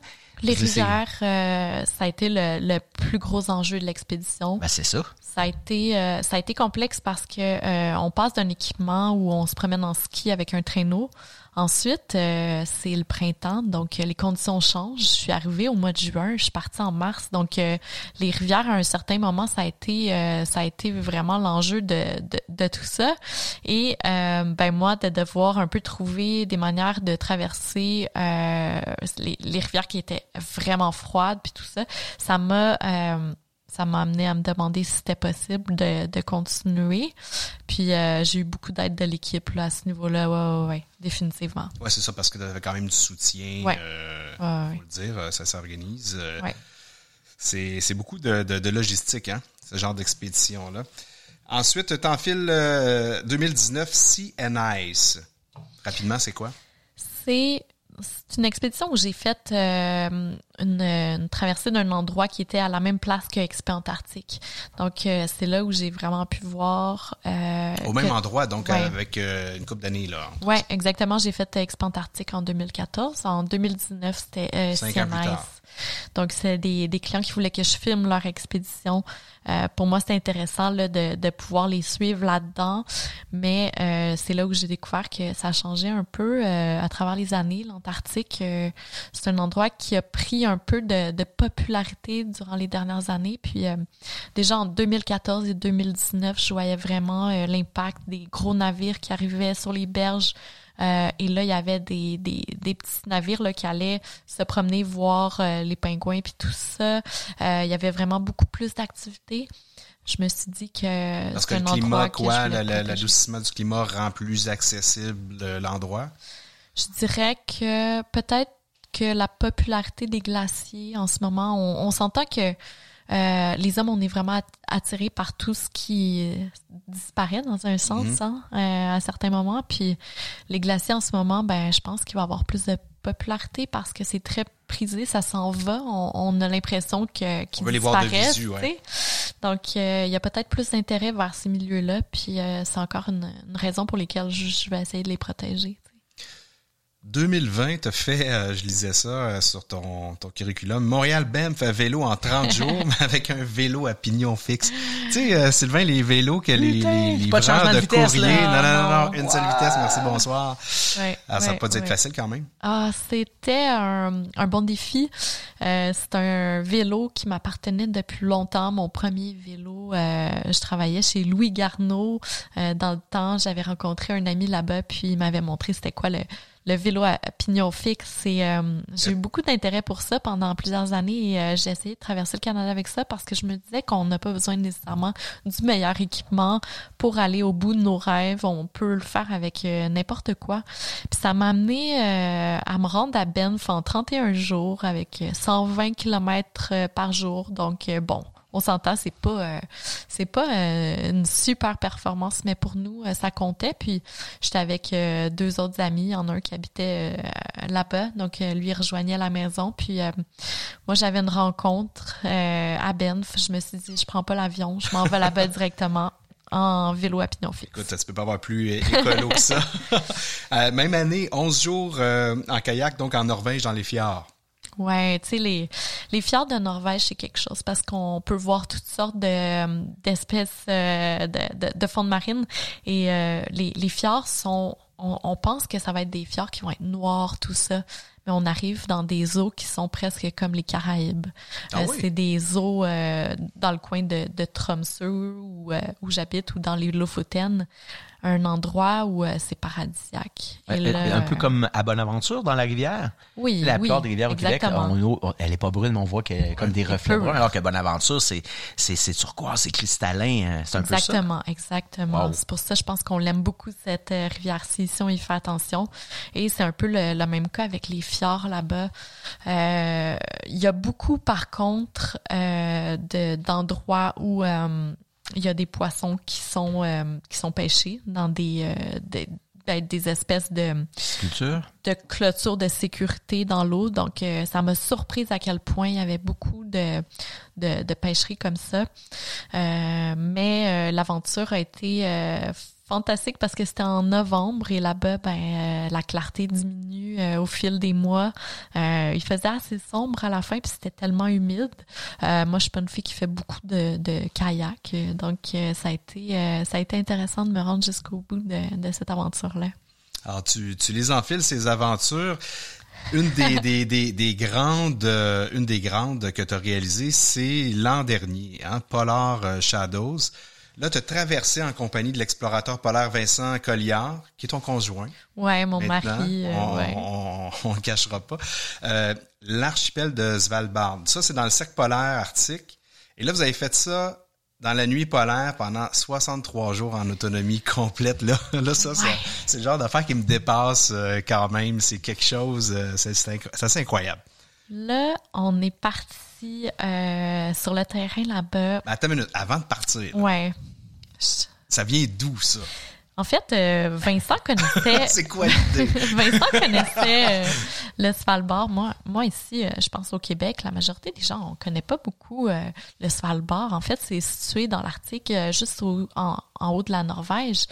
Les rivières, euh, ça a été le, le plus gros enjeu de l'expédition. Ben, c'est ça. Ça a été euh, ça a été complexe parce que euh, on passe d'un équipement où on se promène en ski avec un traîneau. Ensuite, euh, c'est le printemps, donc euh, les conditions changent. Je suis arrivée au mois de juin, je suis partie en mars, donc euh, les rivières à un certain moment, ça a été euh, ça a été vraiment l'enjeu de, de, de tout ça. Et euh, ben moi, de devoir un peu trouver des manières de traverser euh, les, les rivières qui étaient vraiment froides puis tout ça, ça m'a ça m'a amené à me demander si c'était possible de, de continuer. Puis euh, j'ai eu beaucoup d'aide de l'équipe à ce niveau-là. Ouais, ouais, ouais, définitivement. Ouais, c'est ça, parce que tu avais quand même du soutien. Ouais. euh, Ouais, faut le dire, euh, ça s'organise. euh, Ouais. C'est beaucoup de, de, de logistique, hein, ce genre d'expédition-là. Ensuite, euh, 2019 Sea and Ice. Rapidement, c'est quoi? C'est c'est une expédition où j'ai fait euh, une, une traversée d'un endroit qui était à la même place que Expé Antarctique. Donc euh, c'est là où j'ai vraiment pu voir. euh, Au même que- endroit, donc Ouais. avec euh, une couple d'années, là. Ouais, exactement. J'ai fait Expo Antarctique en 2014. En 2019, c'était euh, Cinq ans plus CNIS. tard. Donc, c'est des, des clients qui voulaient que je filme leur expédition. Euh, pour moi, c'est intéressant là, de, de pouvoir les suivre là-dedans. Mais euh, c'est là où j'ai découvert que ça a changé un peu euh, à travers les années. L'Antarctique, euh, c'est un endroit qui a pris un peu de, de popularité durant les dernières années. Puis euh, déjà en 2014 et 2019, je voyais vraiment euh, l'impact des gros navires qui arrivaient sur les berges. Euh, et là, il y avait des, des, des petits navires là, qui allaient se promener, voir euh, les pingouins puis tout ça. Euh, il y avait vraiment beaucoup plus d'activités. Je me suis dit que Parce que le climat, quoi, l'adoucissement du climat rend plus accessible euh, l'endroit? Je dirais que peut-être que la popularité des glaciers en ce moment, on, on s'entend que euh, les hommes, on est vraiment at- attirés par tout ce qui disparaît dans un sens Mhm. hein, euh, à certains moments. Puis les glaciers en ce moment, ben je pense qu'il va y avoir plus de popularité parce que c'est très prisé, ça s'en va. On, on a l'impression que qu'ils veut les voir de disparaissent, visu, ouais. Donc euh, il y a peut-être plus d'intérêt vers ces milieux-là. Puis euh, c'est encore une, une raison pour lesquelles je, je vais essayer de les protéger. Tu sais. 2020, t'as fait, euh, je lisais ça euh, sur ton, ton curriculum, Montréal-Banff à vélo en 30 jours, mais avec un vélo à pignon fixe. Tu sais, euh, Sylvain, les vélos que les, les, les pas de de vitesse, courrier, là. non, non, non, non, une seule vitesse, merci, bonsoir. Ouais, Ah, ça ouais, pas dû être facile quand même. Ah, c'était un, un bon défi. Euh, c'est un vélo qui m'appartenait depuis longtemps. Mon premier vélo, euh, je travaillais chez Louis Garneau. Euh, dans le temps, j'avais rencontré un ami là-bas, puis il m'avait montré c'était quoi le, le vélo à pignon fixe. Euh, j'ai eu beaucoup d'intérêt pour ça pendant plusieurs années. Et euh, j'ai essayé de traverser le Canada avec ça parce que je me disais qu'on n'a pas besoin nécessairement du meilleur équipement pour aller au bout de nos rêves. On peut le faire avec euh, n'importe quoi. Puis ça m'a amené à me rendre à Banff en 31 jours avec euh, 120 km par jour. Donc bon, on s'entend, c'est pas euh, c'est pas euh, une super performance, mais pour nous, euh, ça comptait. Puis j'étais avec euh, deux autres amis, en a un qui habitait euh, là-bas, donc euh, lui rejoignait la maison. Puis euh, moi j'avais une rencontre euh, à Banff. Je me suis dit, je prends pas l'avion, je m'en vais là-bas directement en vélo à pignon fixe. Écoute, ça se peut pas avoir plus écolo que ça. Euh, même année, 11 jours euh, en kayak, donc en Norvège, dans les fjords. Ouais, tu sais, les, les fjords de Norvège, c'est quelque chose parce qu'on peut voir toutes sortes de, d'espèces euh, de, de, de faune marine. Et euh, les, les fjords sont, on, on pense que ça va être des fjords qui vont être noirs, tout ça. Mais on arrive dans des eaux qui sont presque comme les Caraïbes. Ah Euh, oui? C'est des eaux euh, dans le coin de, de Tromsø où, euh, où j'habite ou dans les Lofoten, un endroit où euh, c'est paradisiaque. Et Un, là, un peu comme à Bonaventure dans la rivière. oui, la oui, plupart des rivières au Québec, exactement. on- on- elle est pas brune, mais on voit qu'elle est comme des reflets bruns, alors que Bonaventure, c'est, c'est, c'est turquoise, c'est cristallin, hein. c'est un peu ça. Exactement, exactement. Wow. C'est pour ça, je pense qu'on l'aime beaucoup cette euh, rivière-ci si on y fait attention. Et c'est un peu le, le même cas avec les fjords là-bas. Euh, Il y a beaucoup, par contre, euh, de- d'endroits où euh, il y a des poissons qui sont euh, qui sont pêchés dans des euh, des, ben, des espèces de Culture. de clôture de sécurité dans l'eau. Donc, euh, ça m'a surprise à quel point il y avait beaucoup de, de, de pêcheries comme ça. Euh, mais euh, l'aventure a été euh, fantastique parce que c'était en novembre et là-bas, ben, euh, la clarté diminue euh, au fil des mois. Euh, il faisait assez sombre à la fin puis c'était tellement humide. moi, je suis pas une fille qui fait beaucoup de, de kayak, donc ça a été ça a été intéressant de me rendre jusqu'au bout de, de cette aventure-là. Alors, tu, tu les enfiles, ces aventures. Une des, des, des, des grandes une des grandes que tu as réalisées, c'est l'an dernier, hein, Polar Shadows. Là, tu as traversé en compagnie de l'explorateur polaire Vincent Colliard, qui est ton conjoint. Ouais, mon mari. Euh, on, on, le cachera pas. Euh, L'archipel de Svalbard. Ça, c'est dans le cercle polaire arctique. Et là, vous avez fait ça dans la nuit polaire pendant 63 jours en autonomie complète. Là, là ça, c'est le genre d'affaire qui me dépasse euh, quand même. C'est quelque chose, euh, c'est assez incroyable. Là, on est parti euh, sur le terrain là-bas. Attends une minute, avant de partir. ouais. Ça vient d'où, ça? En fait, euh, Vincent connaissait. c'est quoi l'idée? Vincent connaissait euh, le Svalbard. Moi, moi ici, euh, je pense au Québec, la majorité des gens, on connaît pas beaucoup le Svalbard. En fait, c'est situé dans l'Arctique, juste au, en, en, haut de la Norvège.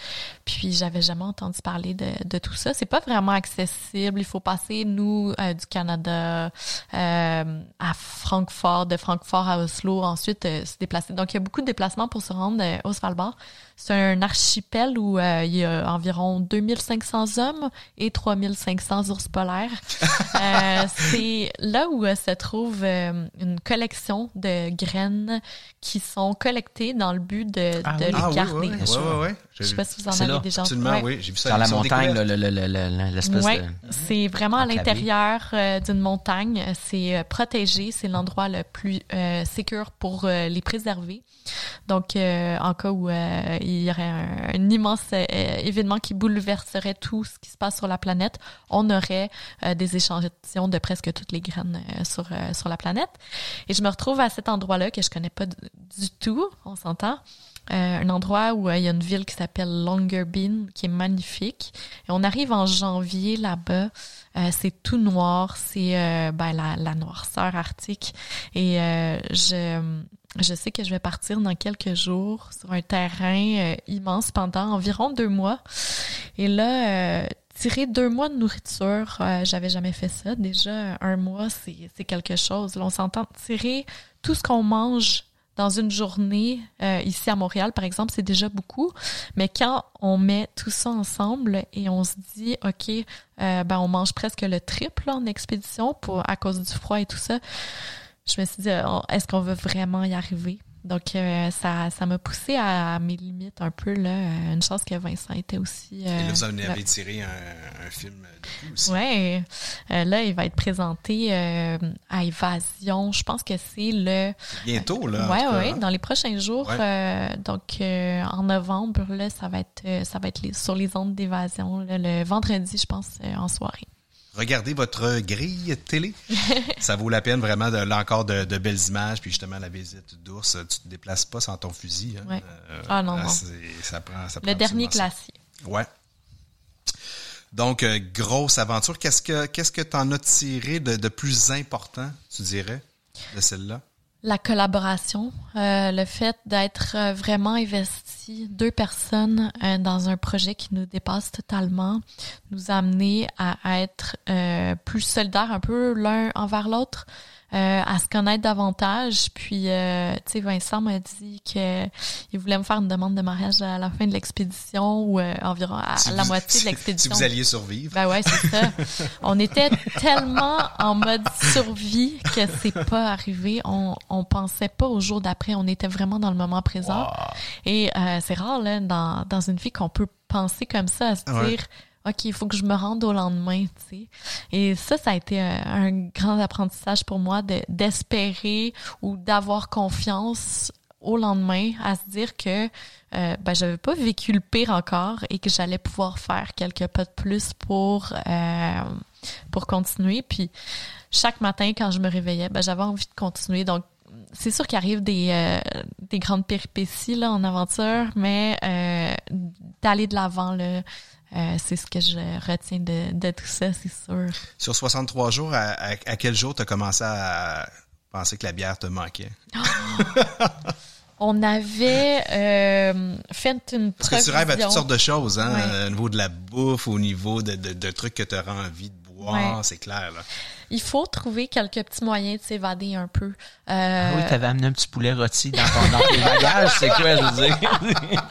Puis, j'avais jamais entendu parler de, de tout ça. C'est pas vraiment accessible. Il faut passer nous du Canada à Francfort, de Francfort à Oslo, ensuite se déplacer. Donc, il y a beaucoup de déplacements pour se rendre au Svalbard. C'est un archipel où euh, il y a environ 2500 hommes et 3500 ours polaires. euh, c'est là où euh, se trouve euh, une collection de graines qui sont collectées dans le but de, ah de les ah, garder. Oui, oui, oui, oui. Je sais pas si vous en avez déjà Absolument, oui. J'ai vu ça dans la montagne, l'espèce ouais, de... C'est vraiment à l'intérieur d'une montagne. C'est protégé. C'est l'endroit le plus euh, sécur pour les préserver. Donc, en cas où il y aurait un, immense euh, événement qui bouleverserait tout ce qui se passe sur la planète, on aurait euh, des échantillons de presque toutes les graines euh, sur, sur la planète. Et je me retrouve à cet endroit-là que je connais pas du tout, on s'entend. Un endroit où il y a une ville qui s'appelle Longyearbyen, qui est magnifique. Et on arrive en janvier là-bas. c'est tout noir, c'est ben, la, la, noirceur arctique. Et je je sais que je vais partir dans quelques jours sur un terrain euh, immense pendant environ deux mois. Et là, euh, tirer deux mois de nourriture, euh, j'avais jamais fait ça. Déjà, un mois, c'est quelque chose. Là, on s'entend tirer tout ce qu'on mange dans une journée ici à Montréal, par exemple, c'est déjà beaucoup. Mais quand on met tout ça ensemble et on se dit, ok, ben on mange presque le triple en expédition pour à cause du froid et tout ça je me suis dit, euh, est-ce qu'on veut vraiment y arriver? Donc, euh, ça, ça m'a poussé à, mes limites un peu. Là. Euh, une chance que Vincent était aussi. Et là, vous avez tiré un, un, film de aussi. Oui. là, il va être présenté à Évasion. Je pense que c'est le. Bientôt, là. Oui, oui, hein? dans les prochains jours. donc, en novembre, là, ça va être, ça va être sur les ondes d'Évasion. Le vendredi, je pense, en soirée regardez votre grille télé. ça vaut la peine vraiment de, là encore de, belles images. Puis justement, la visite d'ours, tu te déplaces pas sans ton fusil. Hein. Euh, ah non, non. Ça prend, ça Le dernier classique. Ouais. Donc, euh, grosse aventure. Qu'est-ce que qu'est-ce que tu en as tiré de, de plus important, tu dirais, de celle-là? La collaboration, euh, le fait d'être euh, vraiment investi, deux personnes euh, dans un projet qui nous dépasse totalement, nous a amené à être plus solidaires un peu l'un envers l'autre, euh, à se connaître davantage. Puis, euh, tu sais, Vincent m'a dit que il voulait me faire une demande de mariage à la fin de l'expédition ou euh, environ à, la moitié de l'expédition. Si vous alliez survivre. Ben ouais, c'est ça. on était tellement en mode survie que c'est pas arrivé. On, on pensait pas au jour d'après. On était vraiment dans le moment présent. Et c'est rare, là, dans, dans une vie qu'on peut penser comme ça, à se dire... OK, il faut que je me rende au lendemain, tu sais. Et ça, ça a été un, grand apprentissage pour moi de d'espérer ou d'avoir confiance au lendemain à se dire que euh, ben j'avais pas vécu le pire encore et que j'allais pouvoir faire quelques pas de plus pour euh, pour continuer. Puis chaque matin quand je me réveillais ben j'avais envie de continuer. Donc c'est sûr qu'il arrive des, euh, des grandes péripéties là en aventure mais euh, d'aller de l'avant euh, c'est ce que je retiens de, de tout ça, c'est sûr. Sur 63 jours, à, à, quel jour tu as commencé à penser que la bière te manquait? On avait euh, fait une Parce que tu rêves à toutes sortes de choses, hein, Ouais. au niveau de la bouffe, au niveau de, de, de trucs que tu auras envie de boire, Ouais. c'est clair. Là. Il faut trouver quelques petits moyens de s'évader un peu. Euh, Ah oui, t'avais amené un petit poulet rôti dans, ton, dans tes bagages, c'est quoi, je veux dire?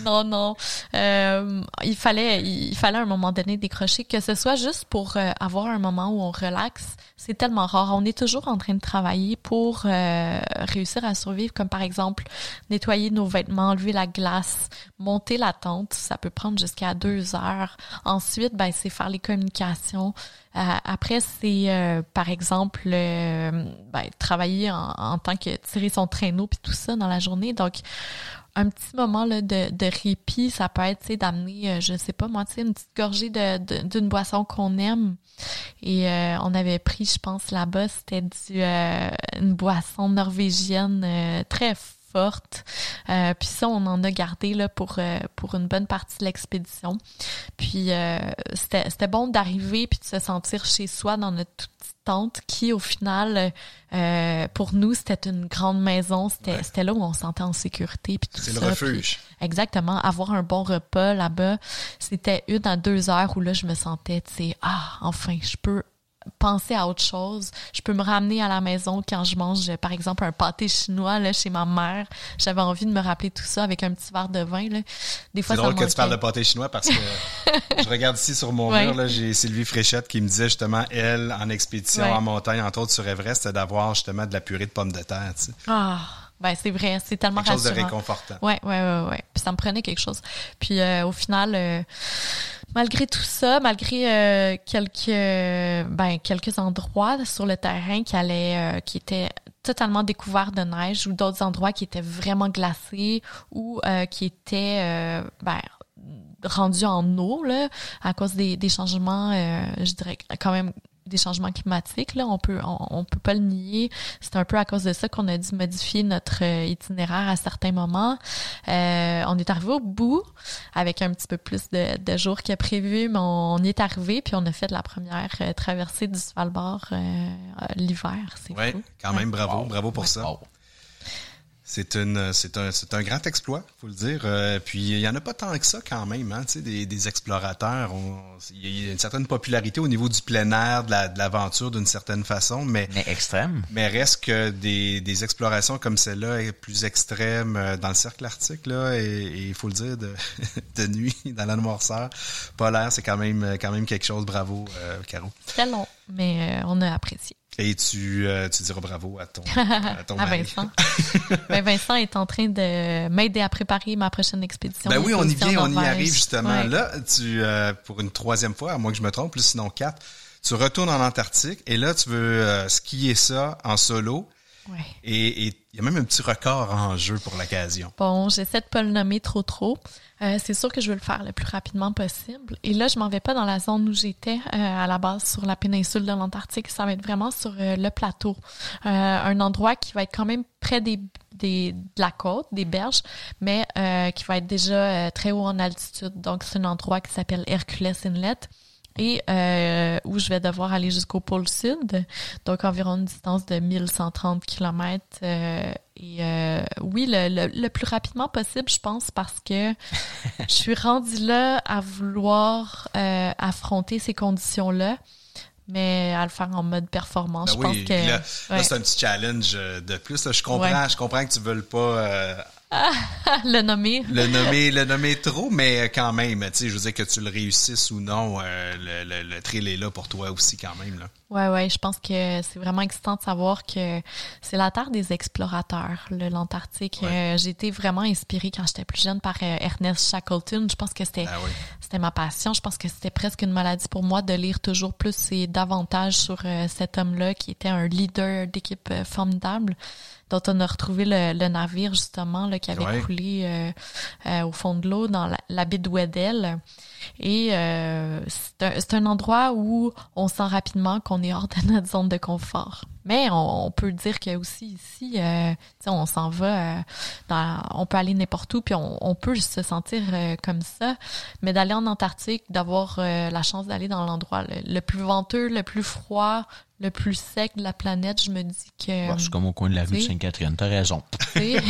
non, non. Euh, il fallait, il fallait à un moment donné décrocher, que ce soit juste pour euh, avoir un moment où on relaxe. C'est tellement rare. On est toujours en train de travailler pour euh, réussir à survivre, comme par exemple nettoyer nos vêtements, enlever la glace, monter la tente. Ça peut prendre jusqu'à deux heures. Ensuite, ben c'est faire les communications. Euh, après, c'est euh, par exemple ben, travailler en, en tant que tirer son traîneau puis tout ça dans la journée. Donc un petit moment là, de, de répit, ça peut être d'amener, euh, je sais pas moi, une petite gorgée de, d'une boisson qu'on aime. Et euh, on avait pris, je pense, là-bas, c'était du euh, une boisson norvégienne euh, très. Euh, puis ça, on en a gardé là pour euh, pour une bonne partie de l'expédition. Puis euh, c'était bon d'arriver puis de se sentir chez soi dans notre toute petite tente qui, au final, pour nous, c'était une grande maison. C'était Ouais. là où on se sentait en sécurité C'est le refuge. Puis, exactement. Avoir un bon repas là-bas, c'était une à deux heures où là, je me sentais, tu sais, ah, enfin, je peux penser à autre chose. Je peux me ramener à la maison quand je mange, par exemple, un pâté chinois là, chez ma mère. J'avais envie de me rappeler tout ça avec un petit verre de vin. Là. Des fois, C'est drôle que tu parles de pâté chinois parce que je regarde ici sur mon Ouais. mur, là, j'ai Sylvie Fréchette qui me disait justement, elle, en expédition Ouais. en montagne, entre autres sur Everest, c'était d'avoir justement de la purée de pommes de terre. Tu sais. Ah, ben c'est vrai, c'est tellement Quelque chose de rassurant. réconfortant. Ouais, ouais, ouais, ouais. Puis ça me prenait quelque chose. Puis euh, au final, euh, malgré tout ça, malgré euh, quelques, ben quelques endroits sur le terrain qui allaient, euh, qui étaient totalement découverts de neige, ou d'autres endroits qui étaient vraiment glacés, ou euh, qui étaient, euh, ben rendus en eau là, à cause des, des changements, euh, je dirais quand même des changements climatiques là, on peut on, on peut pas le nier. C'est un peu à cause de ça qu'on a dû modifier notre euh, itinéraire à certains moments. Euh, on est arrivé au bout avec un petit peu plus de, de jours que prévu, mais on, y est arrivé puis on a fait la première euh, traversée du Svalbard euh, l'hiver. C'est Ouais, fou. quand même, bravo, Wow. bravo pour ça. C'est une, c'est un, c'est un grand exploit, faut le dire. Euh, puis il y en a pas tant que ça quand même, hein, tu sais, des, des explorateurs. Il y a une certaine popularité au niveau du plein air, de la- de l'aventure d'une certaine façon, mais Mais extrême. mais reste que des, des explorations comme celle-là est plus extrêmes euh, dans le cercle arctique là, et et il faut le dire de, de nuit dans la noirceur polaire, c'est quand même quand même quelque chose. Bravo, euh, Caro. Très long, mais euh, on a apprécié. Et tu euh, tu diras bravo à ton à ton à. Vincent. ben, Vincent est en train de m'aider à préparer ma prochaine expédition. Ben oui, on y vient, on y arrive justement. Ouais. Là, tu euh, pour une troisième fois, à moins que je me trompe, plus sinon quatre, tu retournes en Antarctique et là tu veux euh, skier ça en solo Ouais. et il y a même un petit record en jeu pour l'occasion. Bon, j'essaie de pas le nommer trop trop. Euh, c'est sûr que je veux le faire le plus rapidement possible. Et là, je m'en vais pas dans la zone où j'étais euh, à la base sur la péninsule de l'Antarctique. Ça va être vraiment sur euh, le plateau, un endroit qui va être quand même près des, des de la côte, des berges, mais qui va être déjà très haut en altitude. Donc, c'est un endroit qui s'appelle Hercules Inlet et euh, où je vais devoir aller jusqu'au pôle sud, donc environ une distance de 1130 km. et euh, oui, le, le, le plus rapidement possible, je pense, parce que je suis rendue là à vouloir euh, affronter ces conditions-là, mais à le faire en mode performance. Ben je oui, pense que là, c'est un petit challenge euh, de plus. là. Je comprends, Ouais. je comprends que tu veux pas euh, le nommer. le nommer, le nommer trop, mais quand même, tu sais, je veux dire que tu le réussisses ou non, euh, le, le, le trail est là pour toi aussi quand même là. Ouais, ouais, je pense que c'est vraiment excitant de savoir que c'est la terre des explorateurs, le- l'Antarctique. Ouais. Euh, j'ai été vraiment inspirée quand j'étais plus jeune par euh, Ernest Shackleton. Je pense que c'était Ah oui. c'était ma passion. Je pense que c'était presque une maladie pour moi de lire toujours plus et davantage sur euh, cet homme-là qui était un leader d'équipe euh, formidable dont on a retrouvé le, le navire justement là, qui avait Ouais. coulé euh, euh, au fond de l'eau dans la, la baie de Weddell. Et euh, c'est un, c'est un endroit où on sent rapidement qu'on est hors de notre zone de confort. Mais on, on peut dire que aussi ici, euh, on s'en va, euh, dans, on peut aller n'importe où, puis on, on peut se sentir euh, comme ça. Mais d'aller en Antarctique, d'avoir euh, la chance d'aller dans l'endroit le, le plus venteux, le plus froid, le plus sec de la planète, je me dis que. Bon, c'est comme au coin de la rue de. Sainte-Catherine. T'as raison. Est-ce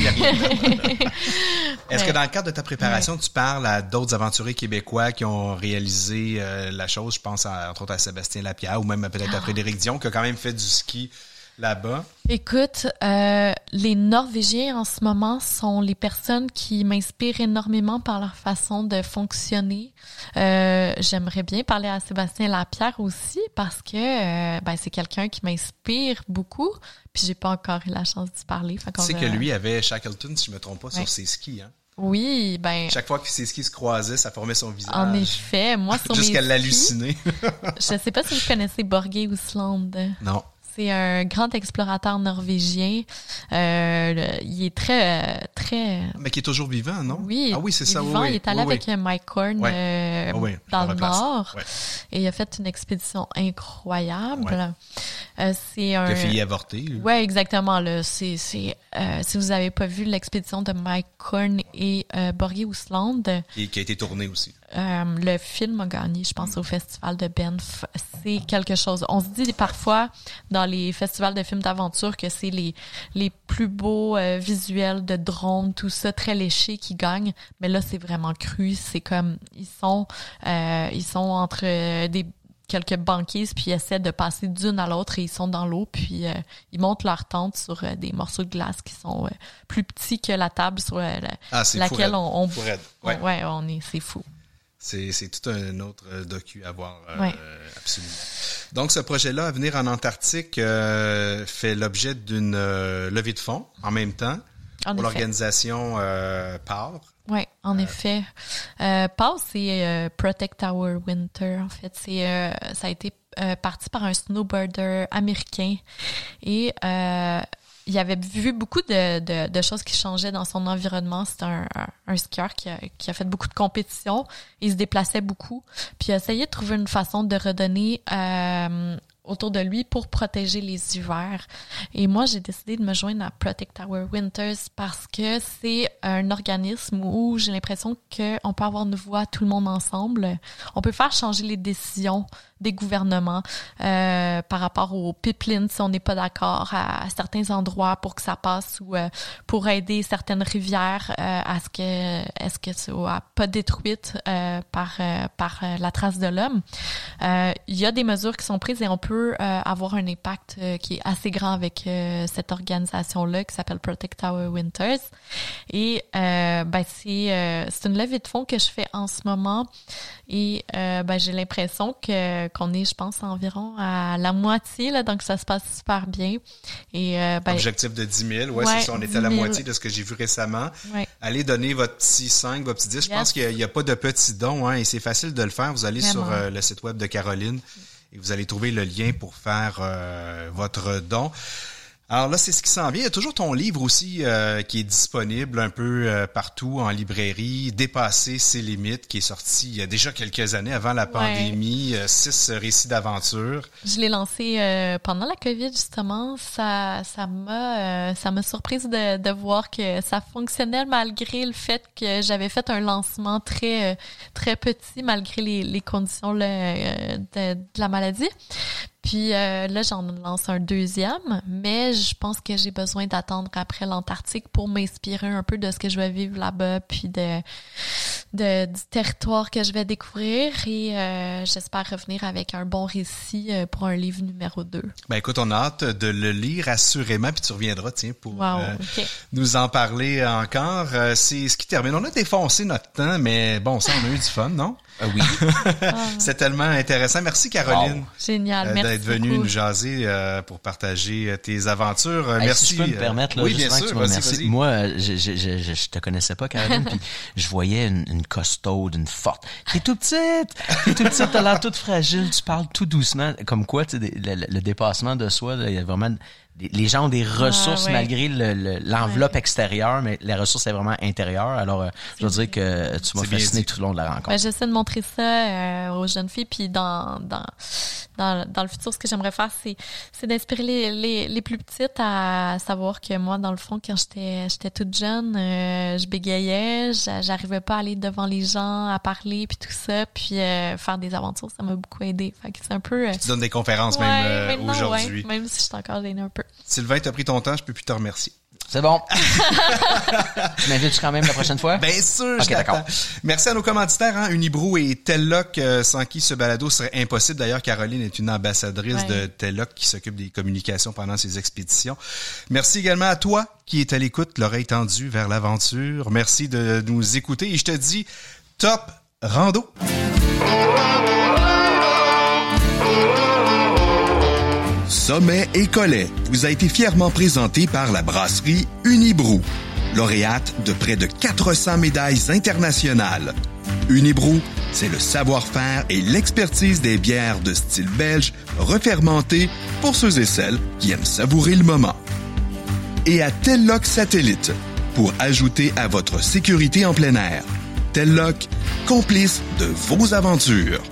que dans le cadre de ta préparation, tu parles à d'autres aventuriers québécois qui ont réalisé euh, la chose? Je pense à, entre autres à Sébastien Lapierre ou même peut-être Ah. à Frédéric Dion qui a quand même fait du ski là-bas. Écoute, euh, les Norvégiens en ce moment sont les personnes qui m'inspirent énormément par leur façon de fonctionner. Euh, J'aimerais bien parler à Sébastien Lapierre aussi parce que euh, ben, c'est quelqu'un qui m'inspire beaucoup. Puis j'ai pas encore eu la chance d'y parler. Tu sais que lui avait Shackleton, si je me trompe pas, sur ses skis. Hein? Oui, ben Chaque fois que ses skis se croisaient, ça formait son visage. en effet, moi sur mes Jusqu'à l'halluciner. Je sais pas si vous connaissez Borgé Ousland. non. C'est un grand explorateur norvégien. Euh, il est très, très. Mais qui est toujours vivant, non? Oui, Ah oui, c'est ça. oui, vivant. oui. il est allé Oui, avec euh, Mike Ouais. euh, Ah oui, dans le. Nord et il a fait une expédition incroyable. Euh, c'est un. Qui a failli avorter. lui. Ouais, exactement. Là, c'est, c'est, si vous avez pas vu l'expédition de Mike Horn et Borgé Ousland, Et qui a été tourné aussi. le film a gagné, je pense, au festival de Banff. C'est quelque chose. On se dit parfois dans les festivals de films d'aventure que c'est les, les plus beaux euh, visuels de drones, tout ça, très léché qui gagnent. Mais là, c'est vraiment cru. C'est comme, ils sont, euh, ils sont entre euh, des quelques banquises puis ils essaient de passer d'une à l'autre et ils sont dans l'eau puis euh, ils montent leur tente sur euh, des morceaux de glace qui sont euh, plus petits que la table sur la- Ah, fou laquelle on, on Fou. Ouais. on est, c'est fou. C'est, tout un autre euh, docu à voir, euh, Ouais. absolument. Donc, ce projet-là, à venir en Antarctique, euh, fait l'objet d'une euh, levée de fonds en même temps En pour l'organisation PAR. Oui, en effet. PAS, c'est Protect Our Winter, en fait. C'est, ça a été parti par un snowboarder américain et il avait vu beaucoup de, de, de choses qui changeaient dans son environnement. C'est un, un, un skieur qui a, qui a fait beaucoup de compétitions. Il se déplaçait beaucoup. Puis il a essayé de trouver une façon de redonner euh, autour de lui pour protéger les hivers. Et moi, j'ai décidé de me joindre à Protect Our Winters parce que c'est un organisme où j'ai l'impression qu'on peut avoir une voix tout le monde ensemble. On peut faire changer les décisions des gouvernements euh, par rapport aux pipelines si on n'est pas d'accord à, certains endroits pour que ça passe ou euh, pour aider certaines rivières euh, à ce que est-ce que soit pas détruite euh, par euh, par euh, la trace de l'homme. Il y a des mesures qui sont prises et on peut avoir un impact qui est assez grand avec cette organisation là qui s'appelle Protect Our Winters et ben c'est c'est une levée de fonds que je fais en ce moment et euh, ben j'ai l'impression que qu'on est je pense environ à la moitié là donc ça se passe super bien et euh, ben Objectif de 10 000. Ouais, Ouais, c'est ça. On était à la 10 000. moitié de ce que j'ai vu récemment. ouais. Allez donner votre petit 5, votre petit 10. Je pense qu'il n'y a, pas de petits dons, hein, et c'est facile de le faire. Vous allez sur euh, le site web de Caroline et vous allez trouver le lien pour faire euh, votre don. Alors là, c'est ce qui s'en vient. Il y a toujours ton livre aussi euh, qui est disponible un peu euh, partout en librairie, Dépasser ses limites, qui est sorti il y a déjà quelques années avant la pandémie. Euh, six récits d'aventure. Je l'ai lancé euh, pendant la COVID justement. Ça, ça m'a, euh, ça m'a surprise de, de voir que ça fonctionnait malgré le fait que j'avais fait un lancement très, très petit malgré les, les conditions là, de, de la maladie. Puis euh, là, j'en lance un deuxième, mais je pense que j'ai besoin d'attendre après l'Antarctique pour m'inspirer un peu de ce que je vais vivre là-bas, puis de, de du territoire que je vais découvrir. Et euh, j'espère revenir avec un bon récit euh, pour un livre numéro 2. Ben écoute, on a hâte de le lire assurément, puis tu reviendras, tiens, pour Wow, euh, nous en parler encore. Euh, c'est ce qui termine. On a défoncé notre temps, mais bon, ça, on a eu du fun, non? Ah oui. C'est tellement intéressant. Merci, Caroline. Wow. Génial, euh, merci d'être venue beaucoup. nous jaser euh, pour partager tes aventures. Hey, merci. Si je peux me permettre, là, oui, bien justement, que sûr. tu me Vas-y, remercies. vas-y. Moi, je, je, je, je, je te connaissais pas, Caroline, puis je voyais une, une costaude, une forte. T'es tout petite, t'es tout petite, t'as l'air toute fragile, tu parles tout doucement. Comme quoi, le, le- dépassement de soi, il y a vraiment les gens ont des ressources ouais. malgré le- le- l'enveloppe extérieure, mais la ressource est vraiment intérieure. Alors, euh, je veux dire que tu m'as fasciné tout le long de la rencontre. Ben, j'essaie de montrer ça euh, aux jeunes filles. Puis dans, dans, dans, dans le futur, ce que j'aimerais faire, c'est, c'est d'inspirer les, les, les plus petites à savoir que moi, dans le fond, quand j'étais, j'étais toute jeune, euh, je bégayais, j'a- j'arrivais pas à aller devant les gens, à parler, puis tout ça. Puis euh, faire des aventures, ça m'a beaucoup aidé. Fait que c'est un peu... euh, Tu donnes des conférences ouais, même euh, aujourd'hui. ouais, même si je suis encore gênée un peu. Sylvain, t'as pris ton temps, je peux plus te remercier. C'est bon. tu m'invites quand même la prochaine fois? Bien sûr, Ok, je t'attends. d'accord. Merci à nos commanditaires, hein, Unibrou et Telloc, euh, sans qui ce balado serait impossible. D'ailleurs, Caroline est une ambassadrice Ouais. de Telloc qui s'occupe des communications pendant ses expéditions. Merci également à toi qui est à l'écoute, l'oreille tendue vers l'aventure. Merci de nous écouter et je te dis top rando. Sommet et Collet vous a été fièrement présenté par la brasserie Unibrou, lauréate de près de 400 médailles internationales. Unibrou, c'est le savoir-faire et l'expertise des bières de style belge refermentées pour ceux et celles qui aiment savourer le moment. Et à Telloc Satellite, pour ajouter à votre sécurité en plein air. Telloc, complice de vos aventures.